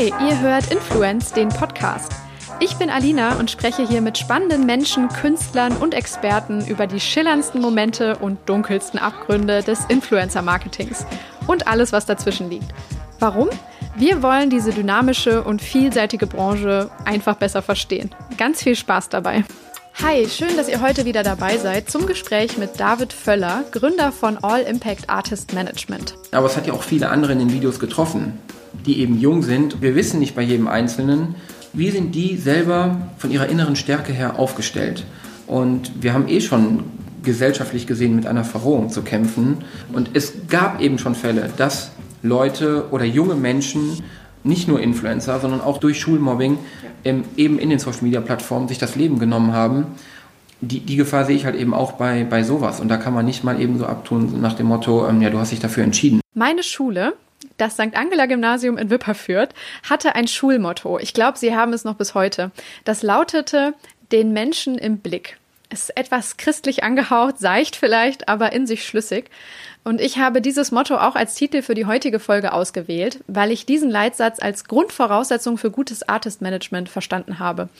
Hi, ihr hört Influence, den Podcast. Ich bin Alina und spreche hier mit spannenden Menschen, Künstlern und Experten über die schillerndsten Momente und dunkelsten Abgründe des Influencer-Marketings und alles, was dazwischen liegt. Warum? Wir wollen diese dynamische und vielseitige Branche einfach besser verstehen. Ganz viel Spaß dabei. Hi, schön, dass ihr heute wieder dabei seid zum Gespräch mit David Völler, Gründer von All Impact Artist Management. Aber es hat ja auch viele andere in den Videos getroffen, die eben jung sind. Wir wissen nicht bei jedem Einzelnen, wie sind die selber von ihrer inneren Stärke her aufgestellt. Und wir haben eh schon gesellschaftlich gesehen mit einer Verrohung zu kämpfen. Und es gab eben schon Fälle, dass Leute oder junge Menschen, nicht nur Influencer, sondern auch durch Schulmobbing ähm, eben in den Social-Media-Plattformen sich das Leben genommen haben. Die, die Gefahr sehe ich halt eben auch bei, bei sowas. Und da kann man nicht mal eben so abtun nach dem Motto, ähm, ja, du hast dich dafür entschieden. Meine Schule, das St. Angela Gymnasium in Wipperfürth hatte ein Schulmotto. Ich glaube, sie haben es noch bis heute. Das lautete den Menschen im Blick. Es ist etwas christlich angehaucht, seicht vielleicht, aber in sich schlüssig. Und ich habe dieses Motto auch als Titel für die heutige Folge ausgewählt, weil ich diesen Leitsatz als Grundvoraussetzung für gutes Artist Management verstanden habe.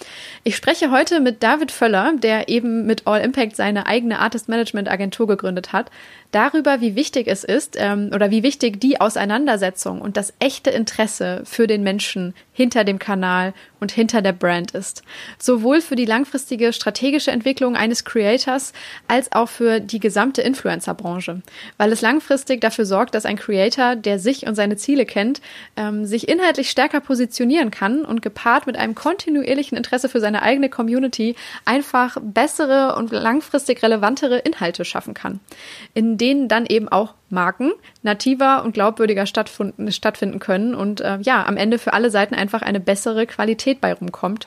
Ich spreche heute mit David Völler, der eben mit All Impact seine eigene Artist Management Agentur gegründet hat, darüber, wie wichtig es ist ähm, oder wie wichtig die Auseinandersetzung und das echte Interesse für den Menschen hinter dem Kanal und hinter der Brand ist. Sowohl für die langfristige strategische Entwicklung eines Creators als auch für die gesamte Influencer-Branche, weil es langfristig dafür sorgt, dass ein Creator, der sich und seine Ziele kennt, ähm, sich inhaltlich stärker positionieren kann und gepaart mit einem kontinuierlichen Interesse für seine eigene Community einfach bessere und langfristig relevantere Inhalte schaffen kann. In denen dann eben auch Marken nativer und glaubwürdiger stattfinden können und äh, ja, am Ende für alle Seiten einfach eine bessere Qualität bei rumkommt.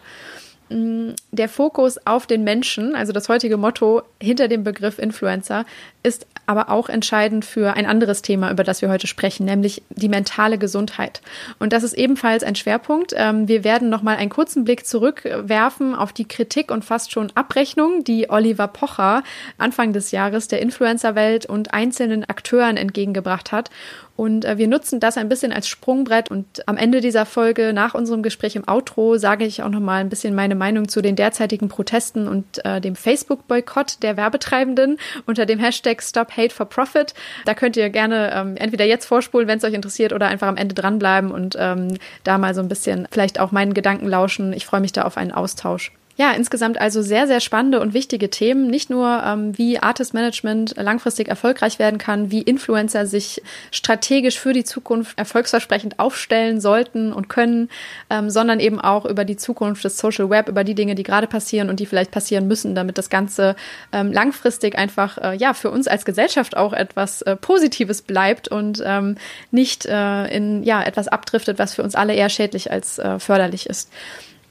Mm, der Fokus auf den Menschen, also das heutige Motto hinter dem Begriff Influencer, ist aber auch entscheidend für ein anderes Thema, über das wir heute sprechen, nämlich die mentale Gesundheit. Und das ist ebenfalls ein Schwerpunkt. Ähm, wir werden nochmal einen kurzen Blick zurückwerfen auf die Kritik und fast schon Abrechnung, die Oliver Pocher Anfang des Jahres der Influencerwelt und einzelnen Akteuren entgegengebracht hat. Und äh, wir nutzen das ein bisschen als Sprungbrett. Und am Ende dieser Folge, nach unserem Gespräch im Outro, sage ich auch nochmal ein bisschen meine Meinung zu den derzeitigen Protesten und äh, dem Facebook-Boykott der Werbetreibenden unter dem Hashtag Stop Hate for Profit. Da könnt ihr gerne ähm, entweder jetzt vorspulen, wenn es euch interessiert, oder einfach am Ende dranbleiben und ähm, da mal so ein bisschen vielleicht auch meinen Gedanken lauschen. Ich freue mich da auf einen Austausch. Ja, insgesamt also sehr, sehr spannende und wichtige Themen. Nicht nur, ähm, wie Artist Management langfristig erfolgreich werden kann, wie Influencer sich strategisch für die Zukunft erfolgsversprechend aufstellen sollten und können, ähm, sondern eben auch über die Zukunft des Social Web, über die Dinge, die gerade passieren und die vielleicht passieren müssen, damit das Ganze ähm, langfristig einfach, äh, ja, für uns als Gesellschaft auch etwas äh, Positives bleibt und ähm, nicht äh, in, ja, etwas abdriftet, was für uns alle eher schädlich als äh, förderlich ist.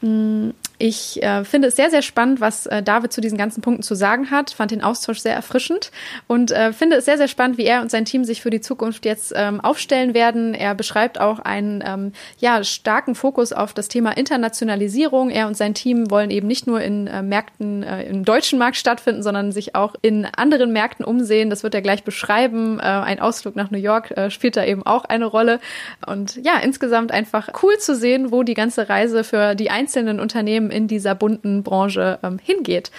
Mm, ich äh, finde es sehr, sehr spannend, was äh, David zu diesen ganzen Punkten zu sagen hat. Fand den Austausch sehr erfrischend und äh, finde es sehr, sehr spannend, wie er und sein Team sich für die Zukunft jetzt ähm, aufstellen werden. Er beschreibt auch einen ähm, ja, starken Fokus auf das Thema Internationalisierung. Er und sein Team wollen eben nicht nur in äh, Märkten äh, im deutschen Markt stattfinden, sondern sich auch in anderen Märkten umsehen. Das wird er gleich beschreiben. Äh, ein Ausflug nach New York spielt da eben auch eine Rolle. Und ja, insgesamt einfach cool zu sehen, wo die ganze Reise für die einzelnen Unternehmen in dieser bunten Branche ähm, hingeht.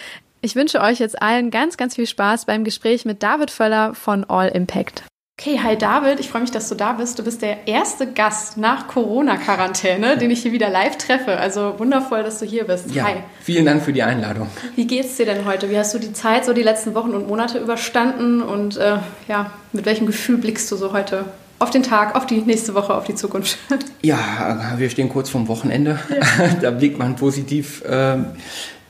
Ich wünsche euch jetzt allen ganz, ganz viel Spaß beim Gespräch mit David Völler von All Impact. Okay, hi David, ich freue mich, dass du da bist. Du bist der erste Gast nach Corona-Quarantäne, den ich hier wieder live treffe. Also wundervoll, dass du hier bist. Ja, hi. Vielen Dank für die Einladung. Wie geht's dir denn heute? Wie hast du die Zeit, so die letzten Wochen und Monate überstanden? Und äh, ja, mit welchem Gefühl blickst du so heute auf den Tag, auf die nächste Woche, auf die Zukunft? Ja, wir stehen kurz vorm Wochenende. Ja. da blickt man positiv äh,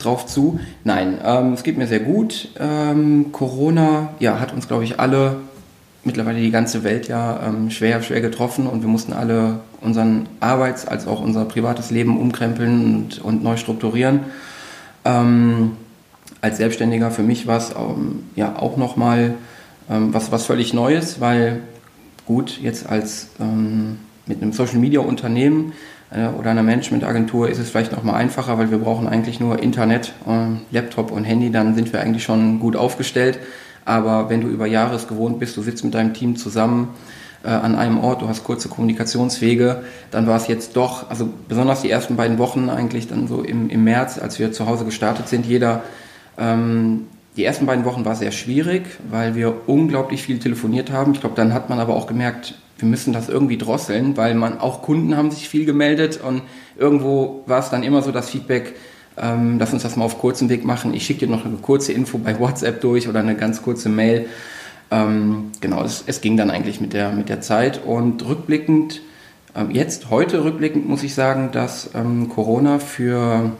drauf zu. Nein, ähm, es geht mir sehr gut. Ähm, Corona ja, hat uns, glaube ich, alle, mittlerweile die ganze Welt ja ähm, schwer, schwer getroffen und wir mussten alle unseren Arbeits- als auch unser privates Leben umkrempeln und, und neu strukturieren. Ähm, als Selbstständiger für mich war es ähm, ja auch nochmal ähm, was, was völlig Neues, weil gut, jetzt als ähm, mit einem Social Media Unternehmen äh, oder einer Managementagentur ist es vielleicht noch mal einfacher, weil wir brauchen eigentlich nur Internet, äh, Laptop und Handy, dann sind wir eigentlich schon gut aufgestellt. Aber wenn du über Jahre es gewohnt bist, du sitzt mit deinem Team zusammen, äh, an einem Ort, du hast kurze Kommunikationswege. Dann war es jetzt doch, also besonders die ersten beiden Wochen eigentlich dann so im, im März, als wir zu Hause gestartet sind, jeder, ähm, die ersten beiden Wochen war sehr schwierig, weil wir unglaublich viel telefoniert haben. Ich glaube, dann hat man aber auch gemerkt, wir müssen das irgendwie drosseln, weil man auch Kunden haben sich viel gemeldet und irgendwo war es dann immer so das Feedback, ähm, lass uns das mal auf kurzem Weg machen. Ich schicke dir noch eine kurze Info bei WhatsApp durch oder eine ganz kurze Mail. Ähm, genau, es, es, ging dann eigentlich mit der, mit der Zeit und rückblickend, ähm, jetzt, heute rückblickend muss ich sagen, dass ähm, Corona für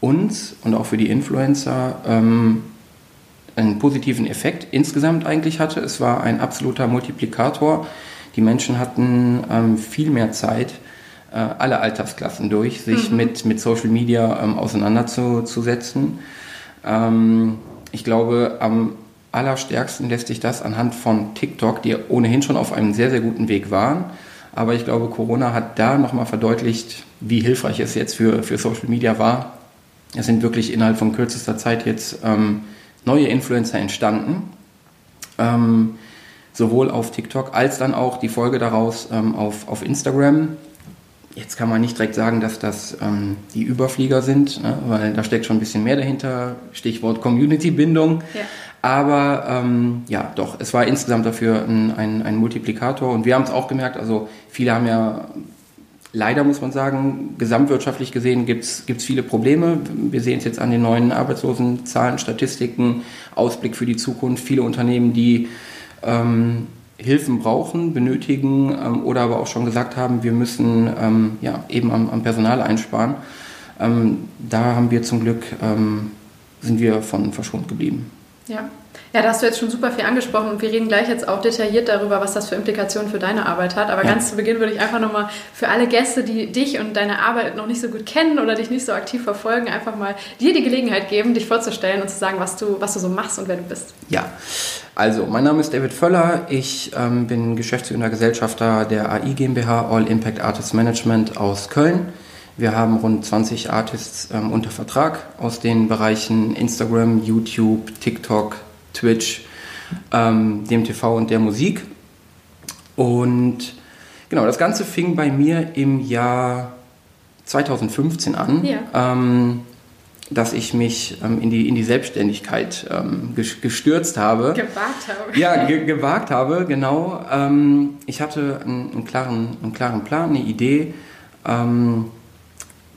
uns und auch für die Influencer ähm, einen positiven Effekt insgesamt eigentlich hatte. Es war ein absoluter Multiplikator. Die Menschen hatten ähm, viel mehr Zeit, äh, alle Altersklassen durch, sich mhm. mit, mit Social Media ähm, auseinanderzusetzen. Ähm, ich glaube, am allerstärksten lässt sich das anhand von TikTok, die ohnehin schon auf einem sehr, sehr guten Weg waren. Aber ich glaube, Corona hat da nochmal verdeutlicht, wie hilfreich es jetzt für, für Social Media war. Es sind wirklich innerhalb von kürzester Zeit jetzt ähm, neue Influencer entstanden. Ähm, sowohl auf TikTok als dann auch die Folge daraus ähm, auf, auf Instagram. Jetzt kann man nicht direkt sagen, dass das ähm, die Überflieger sind, ne, weil da steckt schon ein bisschen mehr dahinter. Stichwort Community-Bindung. Ja. Aber ähm, ja, doch, es war insgesamt dafür ein, ein, ein Multiplikator und wir haben es auch gemerkt, also viele haben ja leider muss man sagen, gesamtwirtschaftlich gesehen gibt es viele Probleme. Wir sehen es jetzt an den neuen Arbeitslosenzahlen, Statistiken, Ausblick für die Zukunft. Viele Unternehmen, die ähm, Hilfen brauchen, benötigen ähm, oder aber auch schon gesagt haben, wir müssen ähm, ja, eben am, am, Personal einsparen. Ähm, da haben wir zum Glück, ähm, sind wir von verschont geblieben. Ja. Ja, da hast du jetzt schon super viel angesprochen und wir reden gleich jetzt auch detailliert darüber, was das für Implikationen für deine Arbeit hat. Aber ja. ganz zu Beginn würde ich einfach nochmal für alle Gäste, die dich und deine Arbeit noch nicht so gut kennen oder dich nicht so aktiv verfolgen, einfach mal dir die Gelegenheit geben, dich vorzustellen und zu sagen, was du, was du so machst und wer du bist. Ja, also mein Name ist David Völler. Ich ähm, bin geschäftsführender Gesellschafter der AI GmbH All Impact Artist Management aus Köln. Wir haben rund 20 Artists ähm, unter Vertrag aus den Bereichen Instagram, YouTube, TikTok, Twitch, ähm, dem TV und der Musik. Und genau, das Ganze fing bei mir im Jahr 2015 an, ja. ähm, dass ich mich ähm, in, die, in die Selbstständigkeit ähm, gestürzt habe. Gewagt habe. Ja, ge gewagt habe, genau. Ähm, ich hatte einen, einen, klaren, einen klaren Plan, eine Idee, ähm,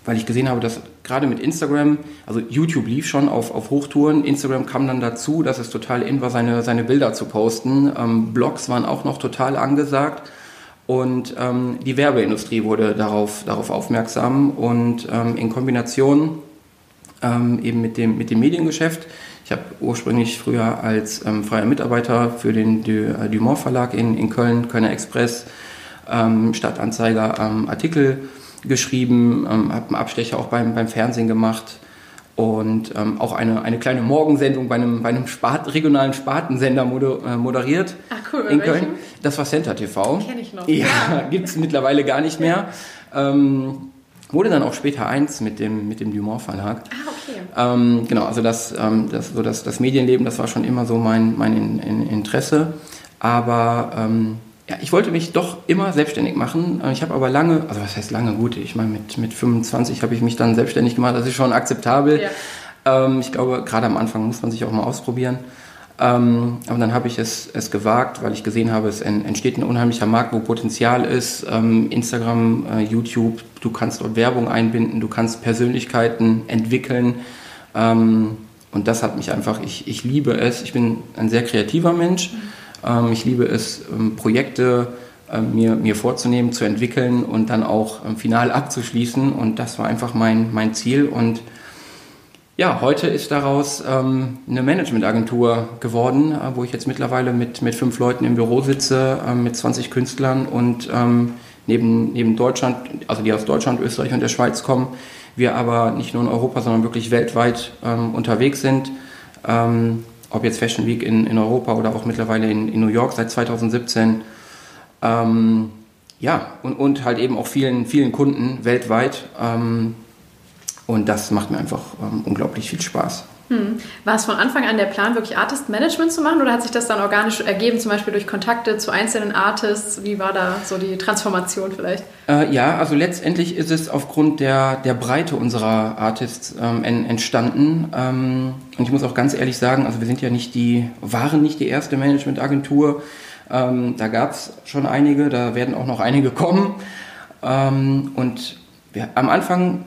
weil ich gesehen habe, dass gerade mit Instagram, also YouTube lief schon auf, auf Hochtouren, Instagram kam dann dazu, dass es total in war, seine, seine Bilder zu posten. Ähm, Blogs waren auch noch total angesagt und ähm, die Werbeindustrie wurde darauf, darauf aufmerksam und ähm, in Kombination ähm, eben mit dem, mit dem Mediengeschäft. Ich habe ursprünglich früher als ähm, freier Mitarbeiter für den äh, Dumont Verlag in, in Köln, Kölner Express, ähm, Stadtanzeiger Artikel geschrieben, ähm, habe einen Abstecher auch beim, beim Fernsehen gemacht und ähm, auch eine, eine kleine Morgensendung bei einem, bei einem Spart, regionalen Spartensender äh, moderiert Ach cool, in Köln. Welchen? Das war Center TV. Kenne ich noch. Ja, ja. gibt es mittlerweile gar nicht mehr. Ähm, wurde dann auch später eins mit dem, mit dem Dumont Verlag. Ah, okay. Ähm, genau, also das, ähm, das, so das, das Medienleben, das war schon immer so mein, mein in, in Interesse. Aber ähm, ja, ich wollte mich doch immer selbstständig machen. Ich habe aber lange, also was heißt lange, gut, ich meine, mit, mit 25 habe ich mich dann selbstständig gemacht, das ist schon akzeptabel. Ja. Ähm, ich glaube, gerade am Anfang muss man sich auch mal ausprobieren. Ähm, aber dann habe ich es, es gewagt, weil ich gesehen habe, es entsteht ein unheimlicher Markt, wo Potenzial ist. Ähm, Instagram, äh, YouTube, du kannst dort Werbung einbinden, du kannst Persönlichkeiten entwickeln. Ähm, und das hat mich einfach, ich, ich liebe es. Ich bin ein sehr kreativer Mensch. Mhm ich liebe es, ähm, Projekte ähm, mir, mir vorzunehmen, zu entwickeln und dann auch final abzuschließen. Und das war einfach mein, mein Ziel. Und ja, heute ist daraus ähm, eine Managementagentur geworden, äh, wo ich jetzt mittlerweile mit, mit fünf Leuten im Büro sitze, äh, mit 20 Künstlern und ähm, neben, neben Deutschland, also die aus Deutschland, Österreich und der Schweiz kommen, wir aber nicht nur in Europa, sondern wirklich weltweit ähm, unterwegs sind ob jetzt Fashion Week in, in Europa oder auch mittlerweile in, in New York seit 2017. Ähm, ja, und, und halt eben auch vielen, vielen Kunden weltweit. Ähm, und das macht mir einfach ähm, unglaublich viel Spaß. Hm. War es von Anfang an der Plan, wirklich Artist Management zu machen oder hat sich das dann organisch ergeben, zum Beispiel durch Kontakte zu einzelnen Artists? Wie war da so die Transformation vielleicht? Äh, ja, also letztendlich ist es aufgrund der, der Breite unserer Artists ähm, entstanden. Ähm, und ich muss auch ganz ehrlich sagen, also wir sind ja nicht die, waren nicht die erste Managementagentur. Ähm, da gab es schon einige, da werden auch noch einige kommen. Ähm, und wir, am Anfang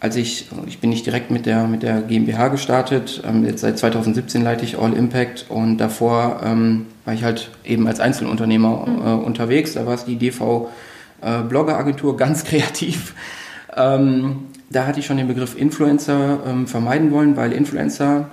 als ich, ich bin nicht direkt mit der, mit der GmbH gestartet, ähm, jetzt seit 2017 leite ich All Impact und davor ähm, war ich halt eben als Einzelunternehmer mhm. äh, unterwegs. Da war es die DV äh, ganz kreativ. Ähm, da hatte ich schon den Begriff Influencer ähm, vermeiden wollen, weil Influencer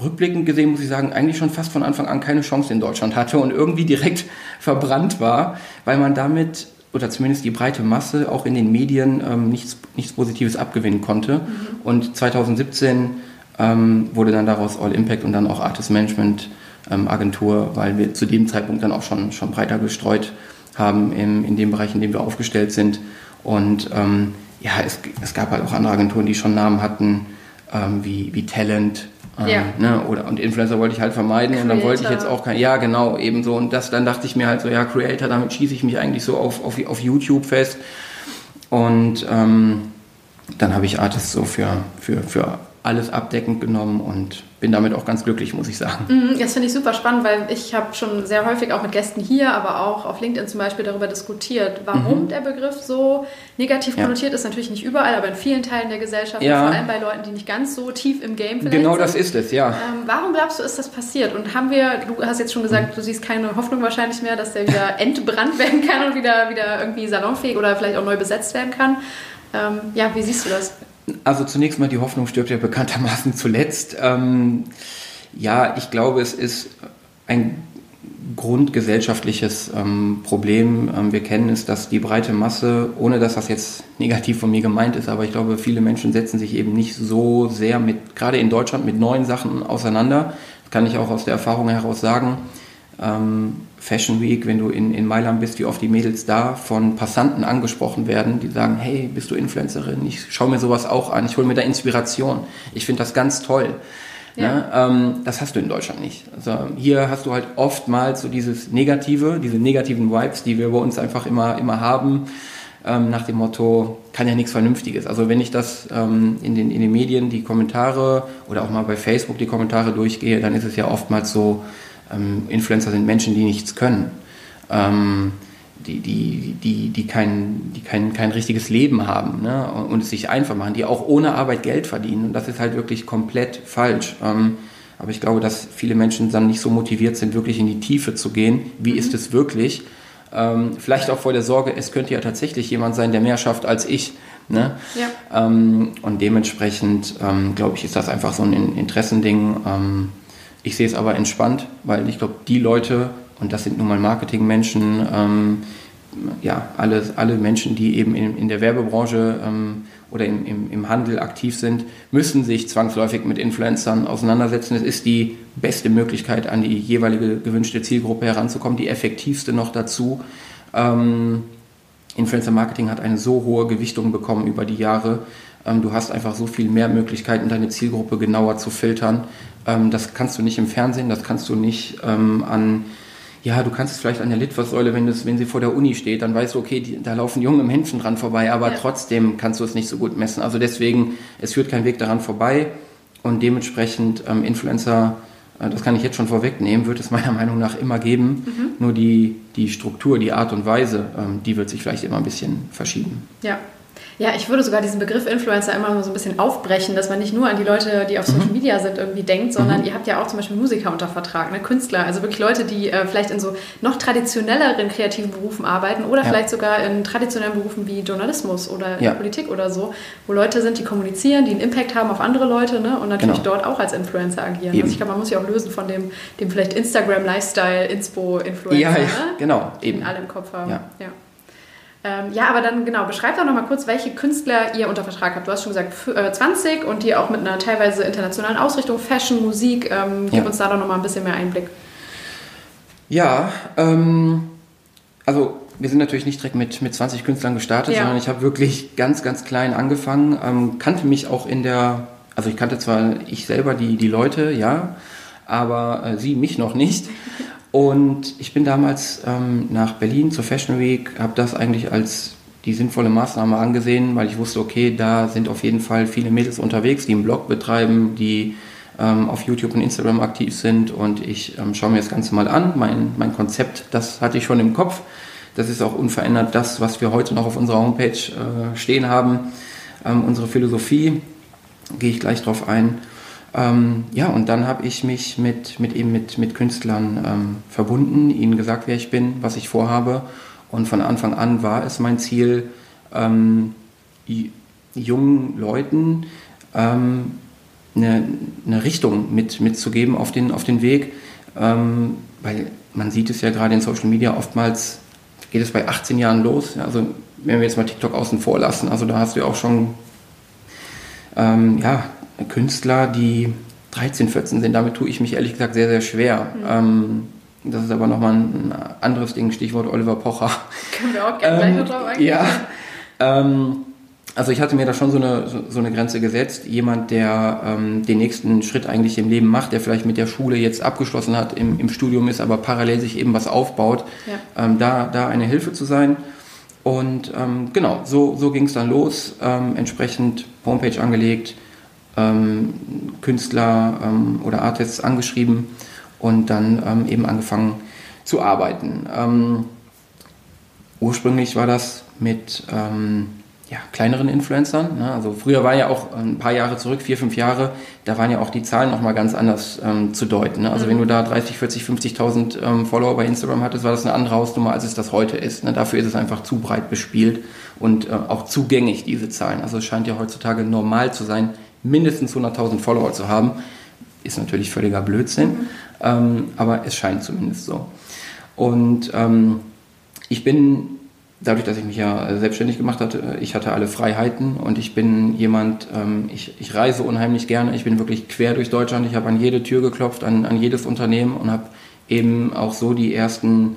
rückblickend gesehen, muss ich sagen, eigentlich schon fast von Anfang an keine Chance in Deutschland hatte und irgendwie direkt verbrannt war, weil man damit oder zumindest die breite Masse auch in den Medien ähm, nichts, nichts Positives abgewinnen konnte. Mhm. Und 2017 ähm, wurde dann daraus All Impact und dann auch Artist Management ähm, Agentur, weil wir zu dem Zeitpunkt dann auch schon, schon breiter gestreut haben im, in dem Bereich, in dem wir aufgestellt sind. Und ähm, ja, es, es gab halt auch andere Agenturen, die schon Namen hatten, ähm, wie, wie Talent, ja. ne, oder, und Influencer wollte ich halt vermeiden Creator. und dann wollte ich jetzt auch kein, ja genau, ebenso. Und das, dann dachte ich mir halt so, ja, Creator, damit schieße ich mich eigentlich so auf, auf, auf YouTube fest. Und ähm, dann habe ich Artists so für, für, für alles abdeckend genommen und bin damit auch ganz glücklich, muss ich sagen. Mhm, das finde ich super spannend, weil ich habe schon sehr häufig auch mit Gästen hier, aber auch auf LinkedIn zum Beispiel darüber diskutiert, warum mhm. der Begriff so negativ konnotiert ja. ist. Natürlich nicht überall, aber in vielen Teilen der Gesellschaft, ja. vor allem bei Leuten, die nicht ganz so tief im Game vielleicht Genau das ist es, ja. Ähm, warum glaubst du, ist das passiert? Und haben wir, du hast jetzt schon gesagt, mhm. du siehst keine Hoffnung wahrscheinlich mehr, dass der wieder entbrannt werden kann und wieder, wieder irgendwie salonfähig oder vielleicht auch neu besetzt werden kann. Ähm, ja, wie siehst du das? Also zunächst mal, die Hoffnung stirbt ja bekanntermaßen zuletzt. Ähm, ja, ich glaube, es ist ein grundgesellschaftliches ähm, Problem. Ähm, wir kennen es, dass die breite Masse, ohne dass das jetzt negativ von mir gemeint ist, aber ich glaube, viele Menschen setzen sich eben nicht so sehr mit, gerade in Deutschland, mit neuen Sachen auseinander. Das kann ich auch aus der Erfahrung heraus sagen. Ähm, Fashion Week, wenn du in, in Mailand bist, wie oft die Mädels da von Passanten angesprochen werden, die sagen, hey, bist du Influencerin? Ich schaue mir sowas auch an, ich hole mir da Inspiration. Ich finde das ganz toll. Ja. Ne? Ähm, das hast du in Deutschland nicht. Also hier hast du halt oftmals so dieses Negative, diese negativen Vibes, die wir bei uns einfach immer, immer haben, ähm, nach dem Motto, kann ja nichts Vernünftiges. Also wenn ich das ähm, in, den, in den Medien, die Kommentare oder auch mal bei Facebook die Kommentare durchgehe, dann ist es ja oftmals so, ähm, Influencer sind Menschen, die nichts können. Ähm, die, die, die, die, kein, die kein, kein richtiges Leben haben ne? und es sich einfach machen, die auch ohne Arbeit Geld verdienen. Und das ist halt wirklich komplett falsch. Ähm, aber ich glaube, dass viele Menschen dann nicht so motiviert sind, wirklich in die Tiefe zu gehen. Wie mhm. ist es wirklich? Ähm, vielleicht auch vor der Sorge, es könnte ja tatsächlich jemand sein, der mehr schafft als ich. Ne? Ja. Ähm, und dementsprechend, ähm, glaube ich, ist das einfach so ein Interessending. Ich sehe es aber entspannt, weil ich glaube, die Leute, und das sind nun mal Marketingmenschen, ähm, ja, alle, alle Menschen, die eben in, in der Werbebranche ähm, oder im, im, im, Handel aktiv sind, müssen sich zwangsläufig mit Influencern auseinandersetzen. Es ist die beste Möglichkeit, an die jeweilige gewünschte Zielgruppe heranzukommen, die effektivste noch dazu. Ähm, Influencer Marketing hat eine so hohe Gewichtung bekommen über die Jahre. Ähm, du hast einfach so viel mehr Möglichkeiten, deine Zielgruppe genauer zu filtern. Ähm, das kannst du nicht im Fernsehen, das kannst du nicht ähm, an, ja, du kannst es vielleicht an der Litfaßsäule, wenn, wenn sie vor der Uni steht, dann weißt du, okay, die, da laufen junge Menschen dran vorbei, aber ja. trotzdem kannst du es nicht so gut messen. Also deswegen, es führt kein Weg daran vorbei und dementsprechend ähm, Influencer, äh, das kann ich jetzt schon vorwegnehmen, wird es meiner Meinung nach immer geben. Mhm. Nur die, die Struktur, die Art und Weise, ähm, die wird sich vielleicht immer ein bisschen verschieben. Ja, ja, ich würde sogar diesen Begriff Influencer immer so ein bisschen aufbrechen, dass man nicht nur an die Leute, die auf Social mhm. Media sind, irgendwie denkt, sondern mhm. ihr habt ja auch zum Beispiel Musiker unter Vertrag, ne? Künstler, also wirklich Leute, die äh, vielleicht in so noch traditionelleren kreativen Berufen arbeiten oder ja. vielleicht sogar in traditionellen Berufen wie Journalismus oder ja. Politik oder so, wo Leute sind, die kommunizieren, die einen Impact haben auf andere Leute ne? und natürlich genau. dort auch als Influencer agieren. Also ich glaube, man muss sich auch lösen von dem, dem vielleicht Instagram-Lifestyle-Inspo-Influencer. Ja, ne? genau. Eben. Den alle im Kopf haben. ja. Ähm, ja, aber dann genau, beschreibt doch nochmal kurz, welche Künstler ihr unter Vertrag habt. Du hast schon gesagt 20 und die auch mit einer teilweise internationalen Ausrichtung, Fashion, Musik. Ähm, gib ja. uns da doch nochmal ein bisschen mehr Einblick. Ja, ähm, also wir sind natürlich nicht direkt mit, mit 20 Künstlern gestartet, ja. sondern ich habe wirklich ganz, ganz klein angefangen, ähm, kannte mich auch in der also ich kannte zwar ich selber die, die Leute, ja, aber äh, sie mich noch nicht. Und ich bin damals ähm, nach Berlin zur Fashion Week, habe das eigentlich als die sinnvolle Maßnahme angesehen, weil ich wusste, okay, da sind auf jeden Fall viele Mädels unterwegs, die einen Blog betreiben, die ähm, auf YouTube und Instagram aktiv sind und ich ähm, schaue mir das Ganze mal an. Mein, mein Konzept, das hatte ich schon im Kopf. Das ist auch unverändert das, was wir heute noch auf unserer Homepage äh, stehen haben. Ähm, unsere Philosophie, gehe ich gleich drauf ein. Ähm, ja, und dann habe ich mich mit, mit, eben mit, mit Künstlern ähm, verbunden, ihnen gesagt, wer ich bin, was ich vorhabe. Und von Anfang an war es mein Ziel, ähm, jungen Leuten ähm, eine, eine, Richtung mit, mitzugeben auf den, auf den Weg. Ähm, weil man sieht es ja gerade in Social Media oftmals, geht es bei 18 Jahren los. Also wenn wir jetzt mal TikTok außen vor lassen, also da hast du ja auch schon ähm, ja, Künstler, die 13, 14 sind. Damit tue ich mich ehrlich gesagt sehr, sehr schwer. Mhm. Ähm, das ist aber nochmal ein anderes Ding, Stichwort Oliver Pocher. Können wir auch gerne ähm, gleich noch drauf eingehen. Ja. Ähm, also ich hatte mir da schon so eine, so eine Grenze gesetzt. Jemand, der ähm, den nächsten Schritt eigentlich im Leben macht, der vielleicht mit der Schule jetzt abgeschlossen hat, im, im Studium ist, aber parallel sich eben was aufbaut, ja. ähm, da, da eine Hilfe zu sein. Und ähm, genau, so, so ging es dann los. Ähm, entsprechend Homepage angelegt, ähm, Künstler ähm, oder Artists angeschrieben und dann ähm, eben angefangen zu arbeiten. Ähm, ursprünglich war das mit ähm, ja, kleineren Influencern. Ne? Also früher war ja auch ein paar Jahre zurück, vier, fünf Jahre, da waren ja auch die Zahlen nochmal ganz anders ähm, zu deuten. Ne? Also mhm. wenn du da 30, 40, 50.000 ähm, Follower bei Instagram hattest, war das eine andere Hausnummer, als es das heute ist. Ne? Dafür ist es einfach zu breit bespielt und äh, auch zugänglich, diese Zahlen. Also es scheint ja heutzutage normal zu sein, mindestens 100.000 Follower zu haben. Ist natürlich völliger Blödsinn, mhm. ähm, aber es scheint zumindest so. Und ähm, ich bin, dadurch, dass ich mich ja selbstständig gemacht hatte, ich hatte alle Freiheiten und ich bin jemand, ähm, ich, ich reise unheimlich gerne, ich bin wirklich quer durch Deutschland, ich habe an jede Tür geklopft, an, an jedes Unternehmen und habe eben auch so die ersten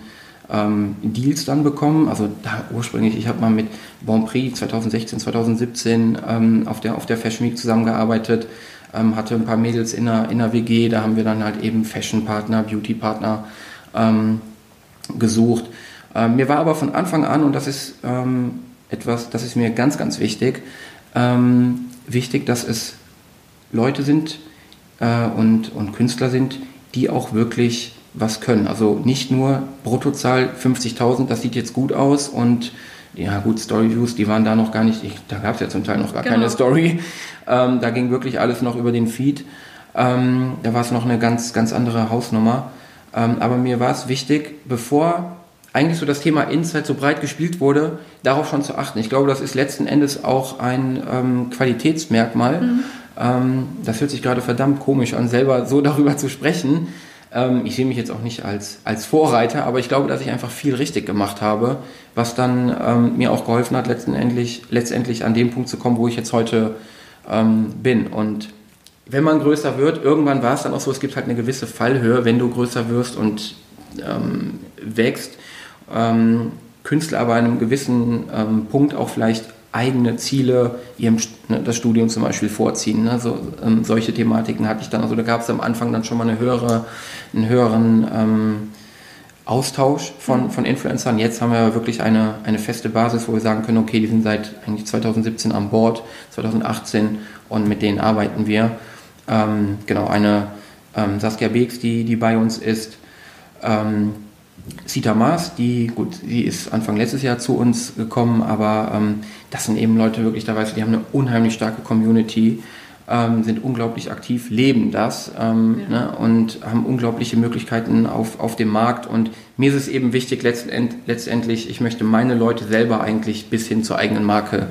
ähm, Deals dann bekommen. Also da ursprünglich, ich habe mal mit Bon Prix 2016, 2017 ähm, auf, der, auf der Fashion Week zusammengearbeitet, ähm, hatte ein paar Mädels in einer, in einer WG, da haben wir dann halt eben Fashion-Partner, Beauty-Partner ähm, gesucht. Ähm, mir war aber von Anfang an, und das ist ähm, etwas, das ist mir ganz, ganz wichtig, wichtig, dass es Leute sind äh, und, und Künstler sind, die auch wirklich was können. Also nicht nur Bruttozahl 50.000, das sieht jetzt gut aus und ja gut, Storyviews, die waren da noch gar nicht, ich, da gab es ja zum Teil noch gar genau. keine Story. Ähm, da ging wirklich alles noch über den Feed. Ähm, da war es noch eine ganz, ganz andere Hausnummer. Ähm, aber mir war es wichtig, bevor eigentlich so das Thema Insight so breit gespielt wurde, darauf schon zu achten. Ich glaube, das ist letzten Endes auch ein ähm, Qualitätsmerkmal. Mhm. Ähm, das hört sich gerade verdammt komisch an, selber so darüber zu sprechen. Ähm, ich sehe mich jetzt auch nicht als, als Vorreiter, aber ich glaube, dass ich einfach viel richtig gemacht habe, was dann ähm, mir auch geholfen hat, letztendlich, letztendlich an dem Punkt zu kommen, wo ich jetzt heute ähm, bin. Und wenn man größer wird, irgendwann war es dann auch so, es gibt halt eine gewisse Fallhöhe, wenn du größer wirst und ähm, wächst. Ähm, Künstler aber an einem gewissen ähm, Punkt auch vielleicht eigene Ziele, ihrem ne, das Studium zum Beispiel vorziehen. Ne? So, ähm, solche Thematiken hatte ich dann. Also da gab es am Anfang dann schon mal eine höhere, einen höheren ähm, Austausch von, mhm. von Influencern. Jetzt haben wir wirklich eine, eine feste Basis, wo wir sagen können, okay, die sind seit eigentlich 2017 an Bord, 2018 und mit denen arbeiten wir. Ähm, genau, eine ähm, Saskia Beeks, die, die bei uns ist, ähm, Sita Maas, die, gut, sie ist Anfang letztes Jahr zu uns gekommen, aber ähm, das sind eben Leute wirklich, da weißt du, die haben eine unheimlich starke Community, ähm, sind unglaublich aktiv, leben das ähm, ja. ne, und haben unglaubliche Möglichkeiten auf, auf dem Markt. Und mir ist es eben wichtig, letztend, letztendlich, ich möchte meine Leute selber eigentlich bis hin zur eigenen Marke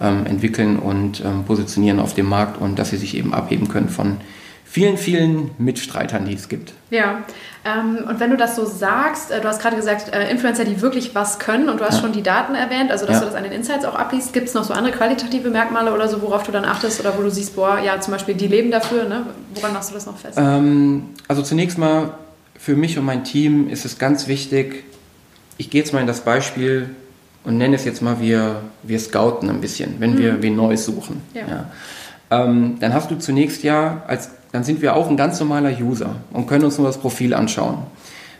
ähm, entwickeln und ähm, positionieren auf dem Markt und dass sie sich eben abheben können von vielen, vielen Mitstreitern, die es gibt. Ja, ähm, und wenn du das so sagst, äh, du hast gerade gesagt, äh, Influencer, die wirklich was können und du hast ja. schon die Daten erwähnt, also dass ja. du das an den Insights auch abliest, gibt es noch so andere qualitative Merkmale oder so, worauf du dann achtest oder wo du siehst, boah, ja, zum Beispiel die leben dafür, ne? woran machst du das noch fest? Ähm, also zunächst mal, für mich und mein Team ist es ganz wichtig, ich gehe jetzt mal in das Beispiel und nenne es jetzt mal, wir, wir scouten ein bisschen, wenn mhm. wir wen Neues suchen. Ja. Ähm, dann hast du zunächst ja, als, dann sind wir auch ein ganz normaler User und können uns nur das Profil anschauen.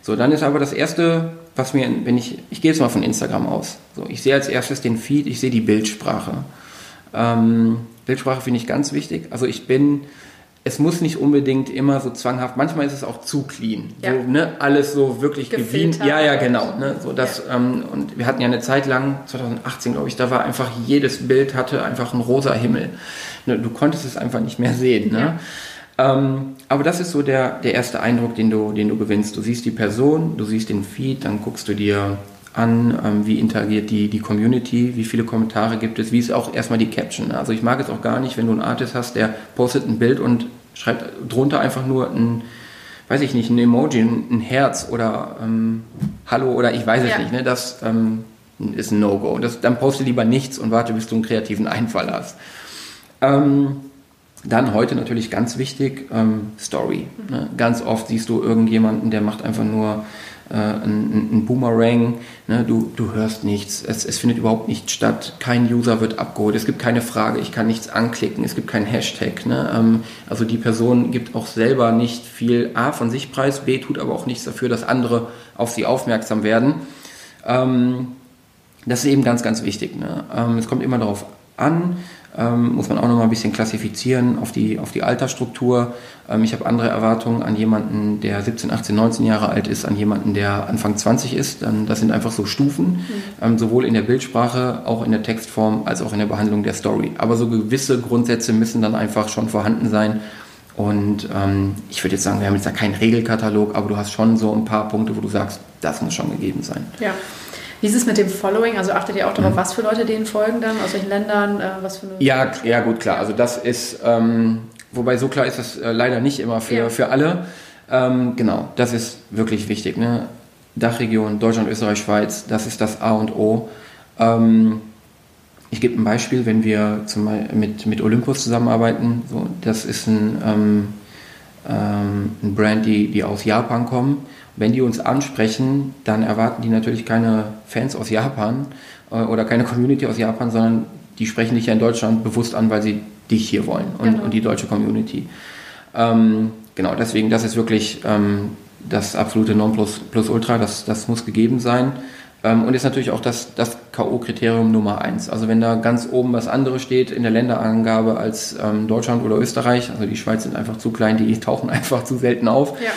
So, dann ist aber das erste, was mir, wenn ich, ich gehe jetzt mal von Instagram aus. So, ich sehe als erstes den Feed, ich sehe die Bildsprache. Ähm, Bildsprache finde ich ganz wichtig. Also ich bin, es muss nicht unbedingt immer so zwanghaft, manchmal ist es auch zu clean. Ja. So, ne, alles so wirklich gewient. Ja, ja, genau. Ne, so das, ähm, und wir hatten ja eine Zeit lang, 2018 glaube ich, da war einfach jedes Bild hatte einfach einen rosa Himmel. Ne, du konntest es einfach nicht mehr sehen. Ne? Ähm, aber das ist so der, der erste Eindruck, den du, den du gewinnst. Du siehst die Person, du siehst den Feed, dann guckst du dir an, ähm, wie interagiert die, die Community, wie viele Kommentare gibt es, wie ist auch erstmal die Caption. Also ich mag es auch gar nicht, wenn du einen Artist hast, der postet ein Bild und schreibt drunter einfach nur ein, weiß ich nicht, ein Emoji, ein, Herz oder ähm, Hallo oder ich weiß es Ja. nicht. Ne? Das ähm, ist ein No-Go. Dann poste lieber nichts und warte, bis du einen kreativen Einfall hast. Ähm, dann heute natürlich ganz wichtig, ähm, Story. Ne? Ganz oft siehst du irgendjemanden, der macht einfach nur äh, einen, einen Boomerang. Ne? Du, du hörst nichts, es, es findet überhaupt nichts statt. Kein User wird abgeholt, es gibt keine Frage, ich kann nichts anklicken, es gibt keinen Hashtag. Ne? Ähm, also die Person gibt auch selber nicht viel A von sich preis, B tut aber auch nichts dafür, dass andere auf sie aufmerksam werden. Ähm, das ist eben ganz, ganz wichtig. Ne? Ähm, es kommt immer darauf an, ähm, muss man auch noch mal ein bisschen klassifizieren auf die, auf die Altersstruktur. Ähm, ich habe andere Erwartungen an jemanden, der 17, 18, 19 Jahre alt ist, an jemanden, der Anfang 20 ist. Dann, das sind einfach so Stufen, ähm, sowohl in der Bildsprache, auch in der Textform, als auch in der Behandlung der Story. Aber so gewisse Grundsätze müssen dann einfach schon vorhanden sein. Und ähm, ich würde jetzt sagen, wir haben jetzt da keinen Regelkatalog, aber du hast schon so ein paar Punkte, wo du sagst, das muss schon gegeben sein. Ja. Wie ist es mit dem Following? Also achtet ihr auch Mhm. darauf, was für Leute denen folgen dann, aus welchen Ländern, äh, was für eine. Ja, ja gut, klar. Also das ist, ähm, wobei so klar ist das äh, leider nicht immer für, Ja. für alle. Ähm, genau, das ist wirklich wichtig. Ne? Dachregion, Deutschland, Österreich, Schweiz, das ist das A und O. Ähm, ich gebe ein Beispiel, wenn wir zum, mit, mit Olympus zusammenarbeiten. So, das ist ein, ähm, ähm, ein Brand, die, die aus Japan kommen. Wenn die uns ansprechen, dann erwarten die natürlich keine Fans aus Japan äh, oder keine Community aus Japan, sondern die sprechen dich ja in Deutschland bewusst an, weil sie dich hier wollen und, Genau. und die deutsche Community. Ähm, genau, deswegen, das ist wirklich ähm, das absolute Nonplusultra, das, das muss gegeben sein. Ähm, und ist natürlich auch das, das K.O.-Kriterium Nummer eins. Also wenn da ganz oben was anderes steht in der Länderangabe als ähm, Deutschland oder Österreich, also die Schweiz sind einfach zu klein, die tauchen einfach zu selten auf. Ja.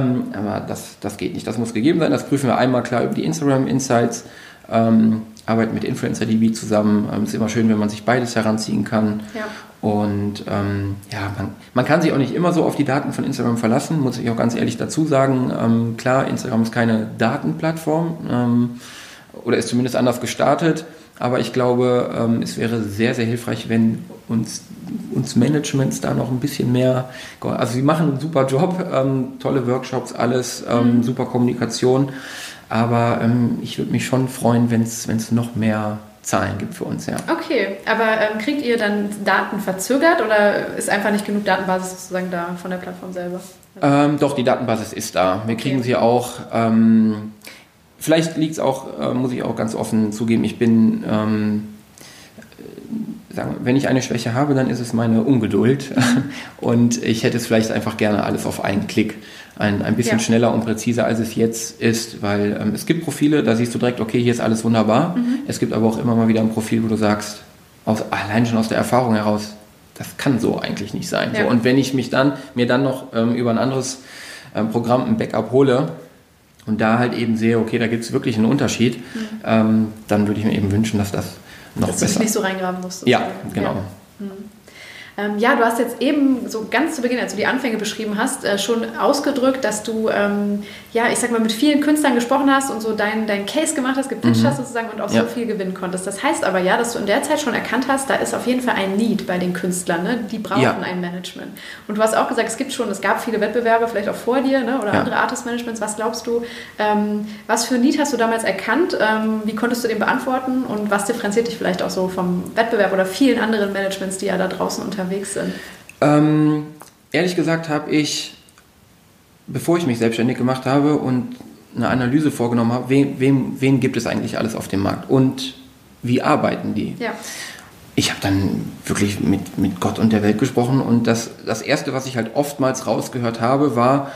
Ähm, aber das, das geht nicht. Das muss gegeben sein. Das prüfen wir einmal klar über die Instagram Insights. Ähm, arbeiten mit InfluencerDB zusammen. Ähm, ist immer schön, wenn man sich beides heranziehen kann. Ja. Und ähm, ja, man, man kann sich auch nicht immer so auf die Daten von Instagram verlassen, muss ich auch ganz ehrlich dazu sagen. Ähm, klar, Instagram ist keine Datenplattform ähm, oder ist zumindest anders gestartet. Aber ich glaube, ähm, es wäre sehr, sehr hilfreich, wenn uns, uns Managements da noch ein bisschen mehr. Also, sie machen einen super Job, ähm, tolle Workshops, alles, ähm, super Kommunikation. Aber ich würde mich schon freuen, wenn es noch mehr Zahlen gibt für uns, ja. Okay, aber ähm, kriegt ihr dann Daten verzögert oder ist einfach nicht genug Datenbasis sozusagen da von der Plattform selber? Ähm, doch, die Datenbasis ist da. Wir kriegen Okay. sie auch. Ähm, vielleicht liegt es auch, äh, muss ich auch ganz offen zugeben, ich bin, ähm, äh, sagen, wir, wenn ich eine Schwäche habe, dann ist es meine Ungeduld. und ich hätte es vielleicht einfach gerne alles auf einen Klick. Ein, ein bisschen Ja. schneller und präziser, als es jetzt ist, weil ähm, es gibt Profile, da siehst du direkt, okay, hier ist alles wunderbar. Es gibt aber auch immer mal wieder ein Profil, wo du sagst, aus, allein schon aus der Erfahrung heraus, das kann so eigentlich nicht sein. Ja. So, und wenn ich mich dann, mir dann noch ähm, über ein anderes ähm, Programm ein Backup hole und da halt eben sehe, okay, da gibt es wirklich einen Unterschied, ähm, dann würde ich mir eben wünschen, dass das noch Dass du dich besser nicht so reingraben musst. Ja, genau. Ja. Ähm, ja, du hast jetzt eben so ganz zu Beginn, als du die Anfänge beschrieben hast, äh, schon ausgedrückt, dass du, ähm, ja, ich sag mal, mit vielen Künstlern gesprochen hast und so deinen dein Case gemacht hast, gepitcht hast sozusagen und auch Mhm. Ja. so viel gewinnen konntest. Das heißt aber ja, dass du in der Zeit schon erkannt hast, da ist auf jeden Fall ein Need bei den Künstlern, ne? die brauchen Ja. ein Management. Und du hast auch gesagt, es gibt schon, es gab viele Wettbewerbe, vielleicht auch vor dir ne? oder Ja. andere Artist-Managements. Was glaubst du, ähm, was für ein Need hast du damals erkannt? Ähm, wie konntest du den beantworten und was differenziert dich vielleicht auch so vom Wettbewerb oder vielen anderen Managements, die ja da draußen unterwegs sind? Ähm, ehrlich gesagt habe ich, bevor ich mich selbstständig gemacht habe und eine Analyse vorgenommen habe, wem, wem, wen gibt es eigentlich alles auf dem Markt und wie arbeiten die? Ja. ich habe dann wirklich mit, mit Gott und der Welt gesprochen und das, das Erste, was ich halt oftmals rausgehört habe, war,